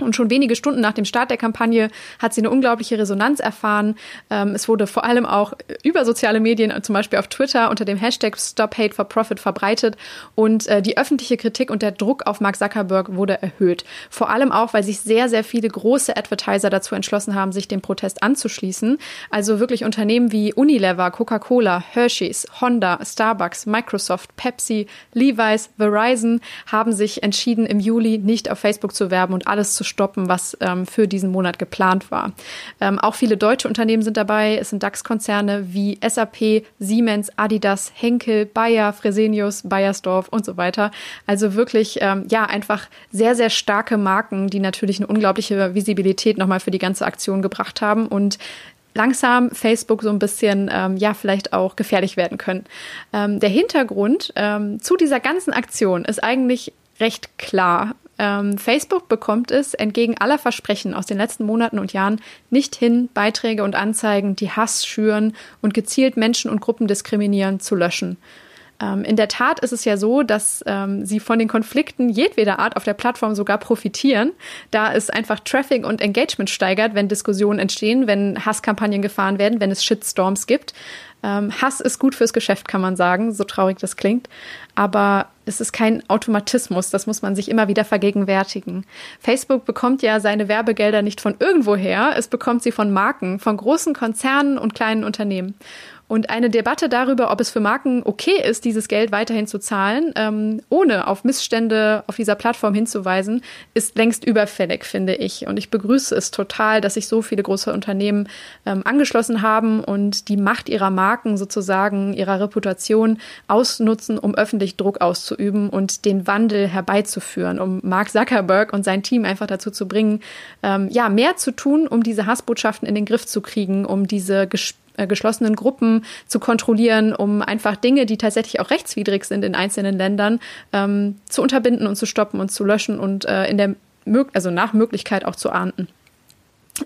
Und schon wenige Stunden nach dem Start der Kampagne hat sie eine unglaubliche Resonanz erfahren. Ähm, es wurde vor allem auch über soziale Medien, zum Beispiel auf Twitter, unter dem Hashtag Stop Hate for Profit verbreitet. Und äh, die öffentliche Kritik und der Druck auf Mark Zuckerberg wurde erhöht. Vor allem auch, weil sich sehr, sehr viele große Advertiser dazu entschlossen haben, sich dem Protest anzuschließen. Also wirklich Unternehmen wie Unilever, Coca-Cola, Hershey's, Honda, Starbucks, Microsoft, Pepsi, Levi's, Verizon haben sich entschieden, im Juli nicht auf Facebook zu werben und alles zu stoppen, was ähm, für diesen Monat geplant war. Ähm, auch viele deutsche Unternehmen sind dabei. Es sind DAX-Konzerne wie SAP, Siemens, Adidas, Henkel, Bayer, Fresenius, Bayersdorf und so weiter. Also wirklich, ähm, ja, einfach sehr, sehr starke Marken, die natürlich eine unglaubliche Visibilität nochmal für die ganze Aktion gebracht haben und langsam Facebook so ein bisschen, ähm, ja, vielleicht auch gefährlich werden können. Ähm, der Hintergrund ähm, zu dieser ganzen Aktion ist eigentlich recht klar. Ähm, Facebook bekommt es entgegen aller Versprechen aus den letzten Monaten und Jahren nicht hin, Beiträge und Anzeigen, die Hass schüren und gezielt Menschen und Gruppen diskriminieren, zu löschen. Ähm, in der Tat ist es ja so, dass ähm, sie von den Konflikten jedweder Art auf der Plattform sogar profitieren, da es einfach Traffic und Engagement steigert, wenn Diskussionen entstehen, wenn Hasskampagnen gefahren werden, wenn es Shitstorms gibt. Ähm, Hass ist gut fürs Geschäft, kann man sagen, so traurig das klingt. Aber es ist kein Automatismus, das muss man sich immer wieder vergegenwärtigen. Facebook bekommt ja seine Werbegelder nicht von irgendwoher, es bekommt sie von Marken, von großen Konzernen und kleinen Unternehmen. Und eine Debatte darüber, ob es für Marken okay ist, dieses Geld weiterhin zu zahlen, ähm, ohne auf Missstände auf dieser Plattform hinzuweisen, ist längst überfällig, finde ich. Und ich begrüße es total, dass sich so viele große Unternehmen ähm, angeschlossen haben und die Macht ihrer Marken sozusagen, ihrer Reputation ausnutzen, um öffentlich Druck auszuüben und den Wandel herbeizuführen, um Mark Zuckerberg und sein Team einfach dazu zu bringen, ähm, ja, mehr zu tun, um diese Hassbotschaften in den Griff zu kriegen, um diese Gespräche äh, geschlossenen Gruppen zu kontrollieren, um einfach Dinge, die tatsächlich auch rechtswidrig sind in einzelnen Ländern, ähm, zu unterbinden und zu stoppen und zu löschen und äh, in der also nach Möglichkeit auch zu ahnden.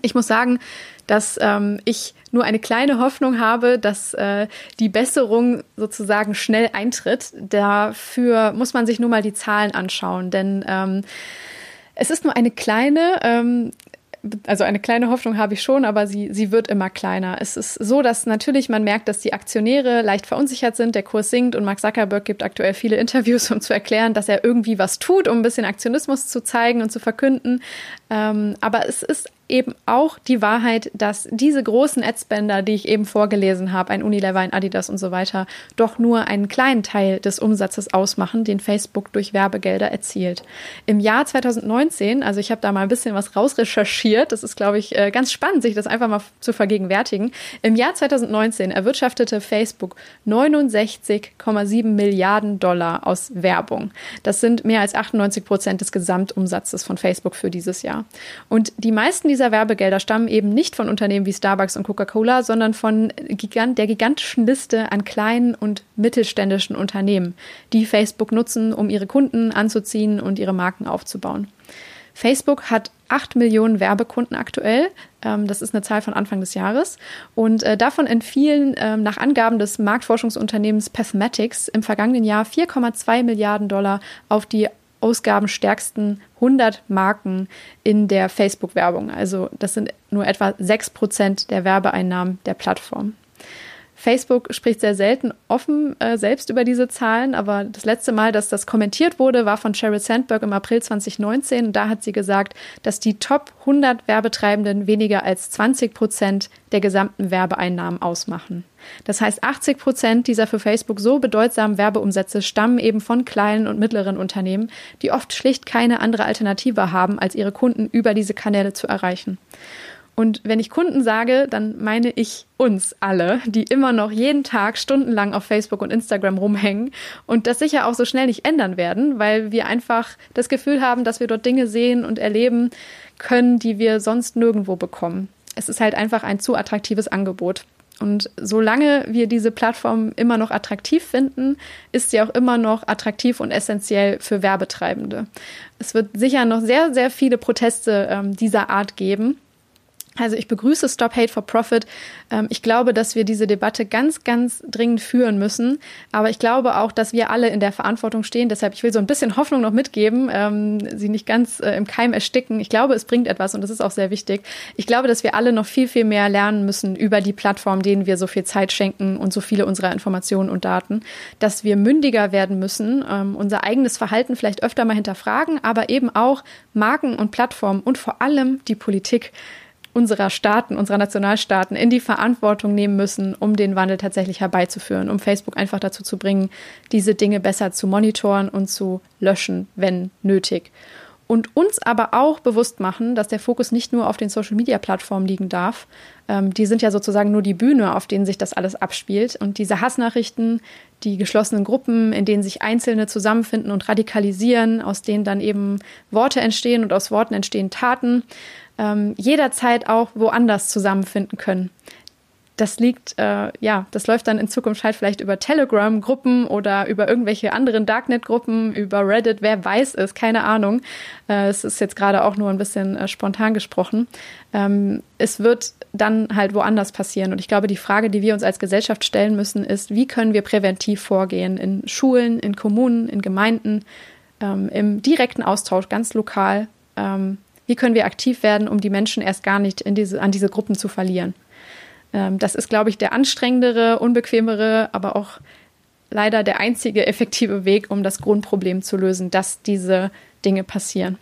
Ich muss sagen, dass ähm, ich nur eine kleine Hoffnung habe, dass äh, die Besserung sozusagen schnell eintritt. Dafür muss man sich nur mal die Zahlen anschauen, denn ähm, es ist nur eine kleine ähm, also eine kleine Hoffnung habe ich schon, aber sie, sie wird immer kleiner. Es ist so, dass natürlich man merkt, dass die Aktionäre leicht verunsichert sind, der Kurs sinkt und Mark Zuckerberg gibt aktuell viele Interviews, um zu erklären, dass er irgendwie was tut, um ein bisschen Aktionismus zu zeigen und zu verkünden. Ähm, aber es ist eben auch die Wahrheit, dass diese großen Adspender, die ich eben vorgelesen habe, ein Unilever, ein Adidas und so weiter, doch nur einen kleinen Teil des Umsatzes ausmachen, den Facebook durch Werbegelder erzielt. Im Jahr 2019, also ich habe da mal ein bisschen was rausrecherchiert, das ist, glaube ich, äh, ganz spannend, sich das einfach mal zu vergegenwärtigen. Im Jahr 2019 erwirtschaftete Facebook 69,7 Milliarden Dollar aus Werbung. Das sind mehr als 98 Prozent des Gesamtumsatzes von Facebook für dieses Jahr. Und die meisten dieser Werbegelder stammen eben nicht von Unternehmen wie Starbucks und Coca-Cola, sondern von Gigant, der gigantischen Liste an kleinen und mittelständischen Unternehmen, die Facebook nutzen, um ihre Kunden anzuziehen und ihre Marken aufzubauen. Facebook hat 8 Millionen Werbekunden aktuell. Ähm, das ist eine Zahl von Anfang des Jahres. Und äh, davon entfielen ähm, nach Angaben des Marktforschungsunternehmens Pathmatics im vergangenen Jahr 4,2 Milliarden Dollar auf die ausgabenstärksten 100 Marken in der Facebook-Werbung. Also das sind nur etwa 6 Prozent der Werbeeinnahmen der Plattform. Facebook spricht sehr selten offen äh, selbst über diese Zahlen, aber das letzte Mal, dass das kommentiert wurde, war von Sheryl Sandberg im April 2019. Und da hat sie gesagt, dass die Top 100 Werbetreibenden weniger als 20 Prozent der gesamten Werbeeinnahmen ausmachen. Das heißt, 80 Prozent dieser für Facebook so bedeutsamen Werbeumsätze stammen eben von kleinen und mittleren Unternehmen, die oft schlicht keine andere Alternative haben, als ihre Kunden über diese Kanäle zu erreichen. Und wenn ich Kunden sage, dann meine ich uns alle, die immer noch jeden Tag stundenlang auf Facebook und Instagram rumhängen und das sicher auch so schnell nicht ändern werden, weil wir einfach das Gefühl haben, dass wir dort Dinge sehen und erleben können, die wir sonst nirgendwo bekommen. Es ist halt einfach ein zu attraktives Angebot. Und solange wir diese Plattform immer noch attraktiv finden, ist sie auch immer noch attraktiv und essentiell für Werbetreibende. Es wird sicher noch sehr, sehr viele Proteste ähm, dieser Art geben. Also ich begrüße Stop Hate for Profit. Ähm, ich glaube, dass wir diese Debatte ganz, ganz dringend führen müssen. Aber ich glaube auch, dass wir alle in der Verantwortung stehen. Deshalb, ich will so ein bisschen Hoffnung noch mitgeben, ähm, sie nicht ganz äh, im Keim ersticken. Ich glaube, es bringt etwas und das ist auch sehr wichtig. Ich glaube, dass wir alle noch viel, viel mehr lernen müssen über die Plattform, denen wir so viel Zeit schenken und so viele unserer Informationen und Daten, dass wir mündiger werden müssen, ähm, unser eigenes Verhalten vielleicht öfter mal hinterfragen, aber eben auch Marken und Plattformen und vor allem die Politik unserer Staaten, unserer Nationalstaaten in die Verantwortung nehmen müssen, um den Wandel tatsächlich herbeizuführen, um Facebook einfach dazu zu bringen, diese Dinge besser zu monitoren und zu löschen, wenn nötig. Und uns aber auch bewusst machen, dass der Fokus nicht nur auf den Social-Media-Plattformen liegen darf. Ähm, die sind ja sozusagen nur die Bühne, auf denen sich das alles abspielt. Und diese Hassnachrichten, die geschlossenen Gruppen, in denen sich Einzelne zusammenfinden und radikalisieren, aus denen dann eben Worte entstehen und aus Worten entstehen Taten, ähm, jederzeit auch woanders zusammenfinden können. Das liegt, äh, ja, das läuft dann in Zukunft halt vielleicht über Telegram-Gruppen oder über irgendwelche anderen Darknet-Gruppen, über Reddit, wer weiß es, keine Ahnung. Äh, es ist jetzt gerade auch nur ein bisschen äh, spontan gesprochen. Ähm, es wird dann halt woanders passieren. Und ich glaube, die Frage, die wir uns als Gesellschaft stellen müssen, ist, wie können wir präventiv vorgehen in Schulen, in Kommunen, in Gemeinden, ähm, im direkten Austausch, ganz lokal. Ähm, wie können wir aktiv werden, um die Menschen erst gar nicht diese, an diese Gruppen zu verlieren? Ähm, das ist, glaube ich, der anstrengendere, unbequemere, aber auch leider der einzige effektive Weg, um das Grundproblem zu lösen, dass diese Dinge passieren.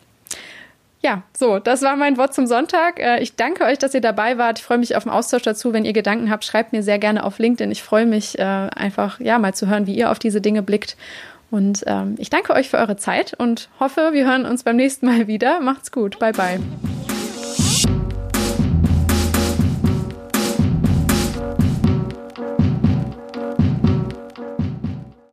Ja, so, das war mein Wort zum Sonntag. Äh, ich danke euch, dass ihr dabei wart. Ich freue mich auf den Austausch dazu. Wenn ihr Gedanken habt, schreibt mir sehr gerne auf LinkedIn. Ich freue mich äh, einfach, ja, mal zu hören, wie ihr auf diese Dinge blickt. Und ähm, ich danke euch für eure Zeit und hoffe, wir hören uns beim nächsten Mal wieder. Macht's gut. Bye, bye.